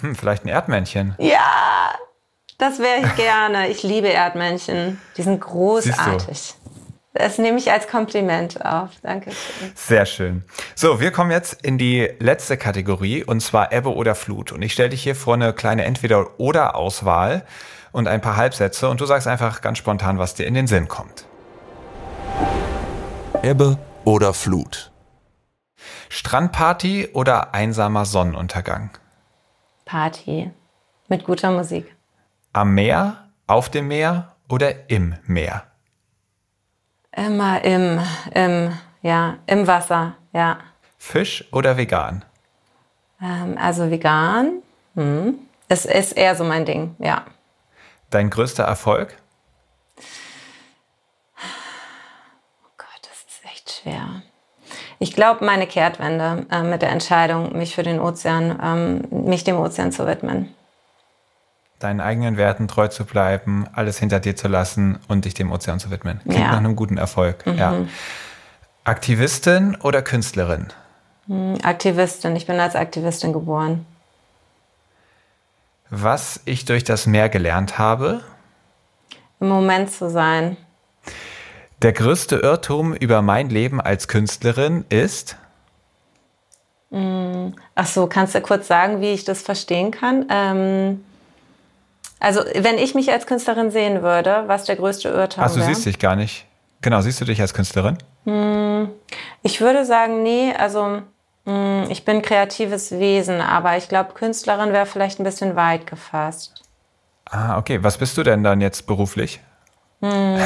Hm, vielleicht ein Erdmännchen. Ja, das wäre ich gerne. Ich liebe Erdmännchen. Die sind großartig. Das nehme ich als Kompliment auf. Danke. Sehr schön. So, wir kommen jetzt in die letzte Kategorie und zwar Ebbe oder Flut. Und ich stelle dich hier vor eine kleine Entweder-oder-Auswahl und ein paar Halbsätze und du sagst einfach ganz spontan, was dir in den Sinn kommt. Ebbe oder Flut? Strandparty oder einsamer Sonnenuntergang? Party. Mit guter Musik. Am Meer, auf dem Meer oder im Meer? Immer im, im, ja, im Wasser, ja. Fisch oder vegan? Ähm, also vegan. Hm. Es ist eher so mein Ding, ja. Dein größter Erfolg? Schwer. Ich glaube, meine Kehrtwende äh, mit der Entscheidung, mich für den Ozean, ähm, mich dem Ozean zu widmen. Deinen eigenen Werten treu zu bleiben, alles hinter dir zu lassen und dich dem Ozean zu widmen. Klingt ja. nach einem guten Erfolg. Mhm. Ja. Aktivistin oder Künstlerin? Hm, Aktivistin. Ich bin als Aktivistin geboren. Was ich durch das Meer gelernt habe? Im Moment zu sein. Der größte Irrtum über mein Leben als Künstlerin ist? Mm, ach so, kannst du kurz sagen, wie ich das verstehen kann? Ähm, also, wenn ich mich als Künstlerin sehen würde, was der größte Irrtum Ach, du siehst dich gar nicht. Genau, siehst du dich als Künstlerin? Hm, ich würde sagen, nee, also, mh, Hm, ich bin kreatives Wesen, aber ich glaube, Künstlerin wäre vielleicht ein bisschen weit gefasst. Ah, okay. Was bist du denn dann jetzt beruflich? Hm.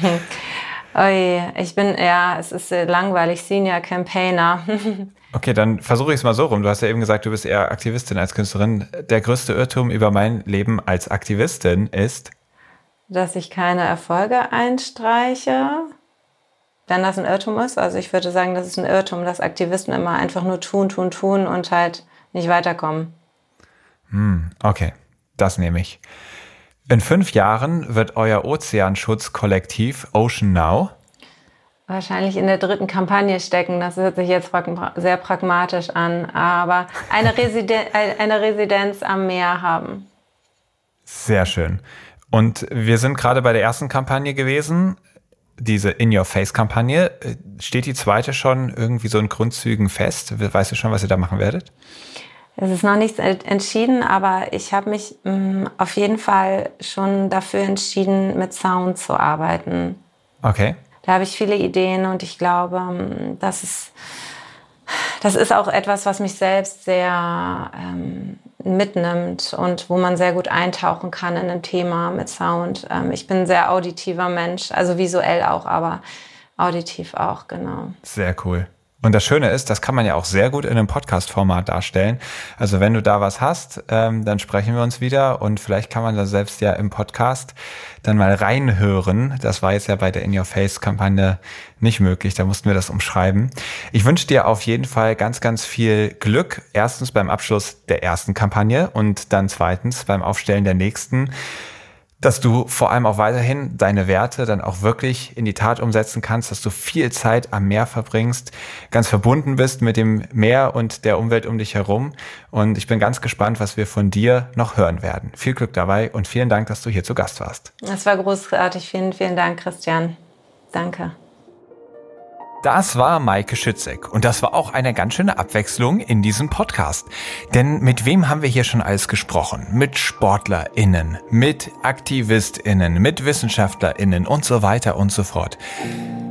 *laughs* *laughs* Ui, ich bin, ja, es ist langweilig, Senior Campaigner. *laughs* okay, dann versuche ich es mal so rum. Du hast ja eben gesagt, du bist eher Aktivistin als Künstlerin. Der größte Irrtum über mein Leben als Aktivistin ist? Dass ich keine Erfolge einstreiche. Wenn das ein Irrtum ist, also ich würde sagen, das ist ein Irrtum, dass Aktivisten immer einfach nur tun, tun, tun und halt nicht weiterkommen. Hm, okay, das nehme ich. In fünf Jahren wird euer Ozeanschutzkollektiv Ocean Now wahrscheinlich in der dritten Kampagne stecken. Das hört sich jetzt sehr pragmatisch an, aber eine, Residen eine Residenz am Meer haben. Sehr schön. Und wir sind gerade bei der ersten Kampagne gewesen, diese In-Your-Face-Kampagne. Steht die zweite schon irgendwie so in Grundzügen fest? Weißt du schon, was ihr da machen werdet? Es ist noch nichts entschieden, aber ich habe mich mh, mm, auf jeden Fall schon dafür entschieden, mit Sound zu arbeiten. Okay. Da habe ich viele Ideen und ich glaube, mm, das ist, das ist auch etwas, was mich selbst sehr ähm, mitnimmt und wo man sehr gut eintauchen kann in ein Thema mit Sound. Ähm, ich bin ein sehr auditiver Mensch, also visuell auch, aber auditiv auch, genau. Sehr cool. Und das Schöne ist, das kann man ja auch sehr gut in einem Podcast-Format darstellen. Also wenn du da was hast, ähm, dann sprechen wir uns wieder und vielleicht kann man da selbst ja im Podcast dann mal reinhören. Das war jetzt ja bei der In Your Face-Kampagne nicht möglich. Da mussten wir das umschreiben. Ich wünsche dir auf jeden Fall ganz, ganz viel Glück. Erstens beim Abschluss der ersten Kampagne und dann zweitens beim Aufstellen der nächsten dass du vor allem auch weiterhin deine Werte dann auch wirklich in die Tat umsetzen kannst, dass du viel Zeit am Meer verbringst, ganz verbunden bist mit dem Meer und der Umwelt um dich herum. Und ich bin ganz gespannt, was wir von dir noch hören werden. Viel Glück dabei und vielen Dank, dass du hier zu Gast warst. Das war großartig. Vielen, vielen Dank, Christian. Danke. Das war Maike Schützek und das war auch eine ganz schöne Abwechslung in diesem Podcast. Denn mit wem haben wir hier schon alles gesprochen? Mit SportlerInnen, mit AktivistInnen, mit WissenschaftlerInnen und so weiter und so fort.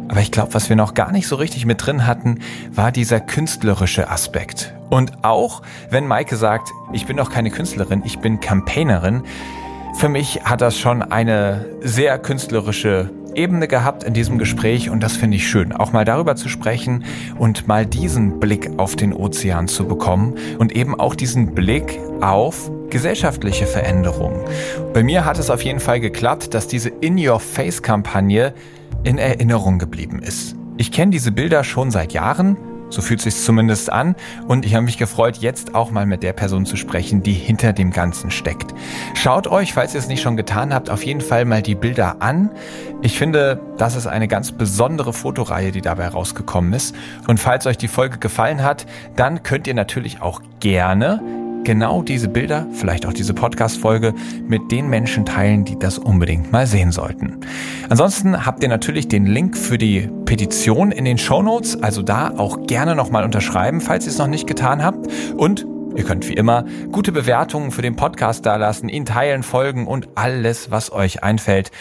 Aber ich glaube, was wir noch gar nicht so richtig mit drin hatten, war dieser künstlerische Aspekt. Und auch wenn Maike sagt, ich bin doch keine Künstlerin, ich bin Campaignerin, für mich hat das schon eine sehr künstlerische Ebene gehabt in diesem Gespräch und das finde ich schön, auch mal darüber zu sprechen und mal diesen Blick auf den Ozean zu bekommen und eben auch diesen Blick auf gesellschaftliche Veränderungen. Bei mir hat es auf jeden Fall geklappt, dass diese In-Your-Face-Kampagne in Erinnerung geblieben ist. Ich kenne diese Bilder schon seit Jahren so fühlt sich zumindest an. Und ich habe mich gefreut, jetzt auch mal mit der Person zu sprechen, die hinter dem Ganzen steckt. Schaut euch, falls ihr es nicht schon getan habt, auf jeden Fall mal die Bilder an. Ich finde, das ist eine ganz besondere Fotoreihe, die dabei rausgekommen ist. Und falls euch die Folge gefallen hat, dann könnt ihr natürlich auch gerne genau diese Bilder, vielleicht auch diese Podcast-Folge mit den Menschen teilen, die das unbedingt mal sehen sollten. Ansonsten habt ihr natürlich den Link für die Petition in den Show Notes, also da auch gerne nochmal unterschreiben, falls ihr es noch nicht getan habt. Und Ihr könnt wie immer gute Bewertungen für den Podcast dalassen, ihn teilen, folgen und alles, was euch einfällt.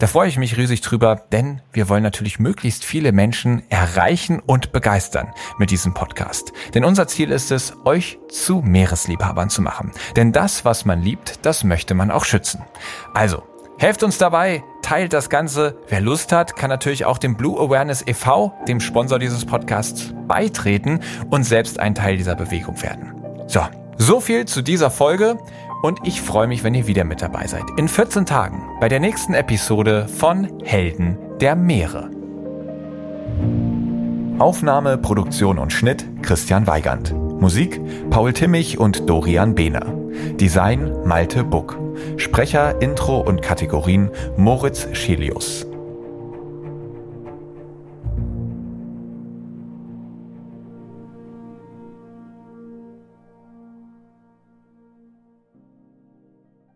Da freue ich mich riesig drüber, denn wir wollen natürlich möglichst viele Menschen erreichen und begeistern mit diesem Podcast. Denn unser Ziel ist es, euch zu Meeresliebhabern zu machen. Denn das, was man liebt, das möchte man auch schützen. Also, Helft uns dabei, teilt das Ganze. Wer Lust hat, kann natürlich auch dem Blue Awareness e.V., dem Sponsor dieses Podcasts, beitreten und selbst ein Teil dieser Bewegung werden. So, so viel zu dieser Folge und ich freue mich, wenn ihr wieder mit dabei seid. In 14 Tagen bei der nächsten Episode von Helden der Meere. Aufnahme, Produktion und Schnitt Christian Weigand. Musik Paul Timmich und Dorian Behner. Design Malte Buck. Sprecher, Intro und Kategorien Moritz Schelius.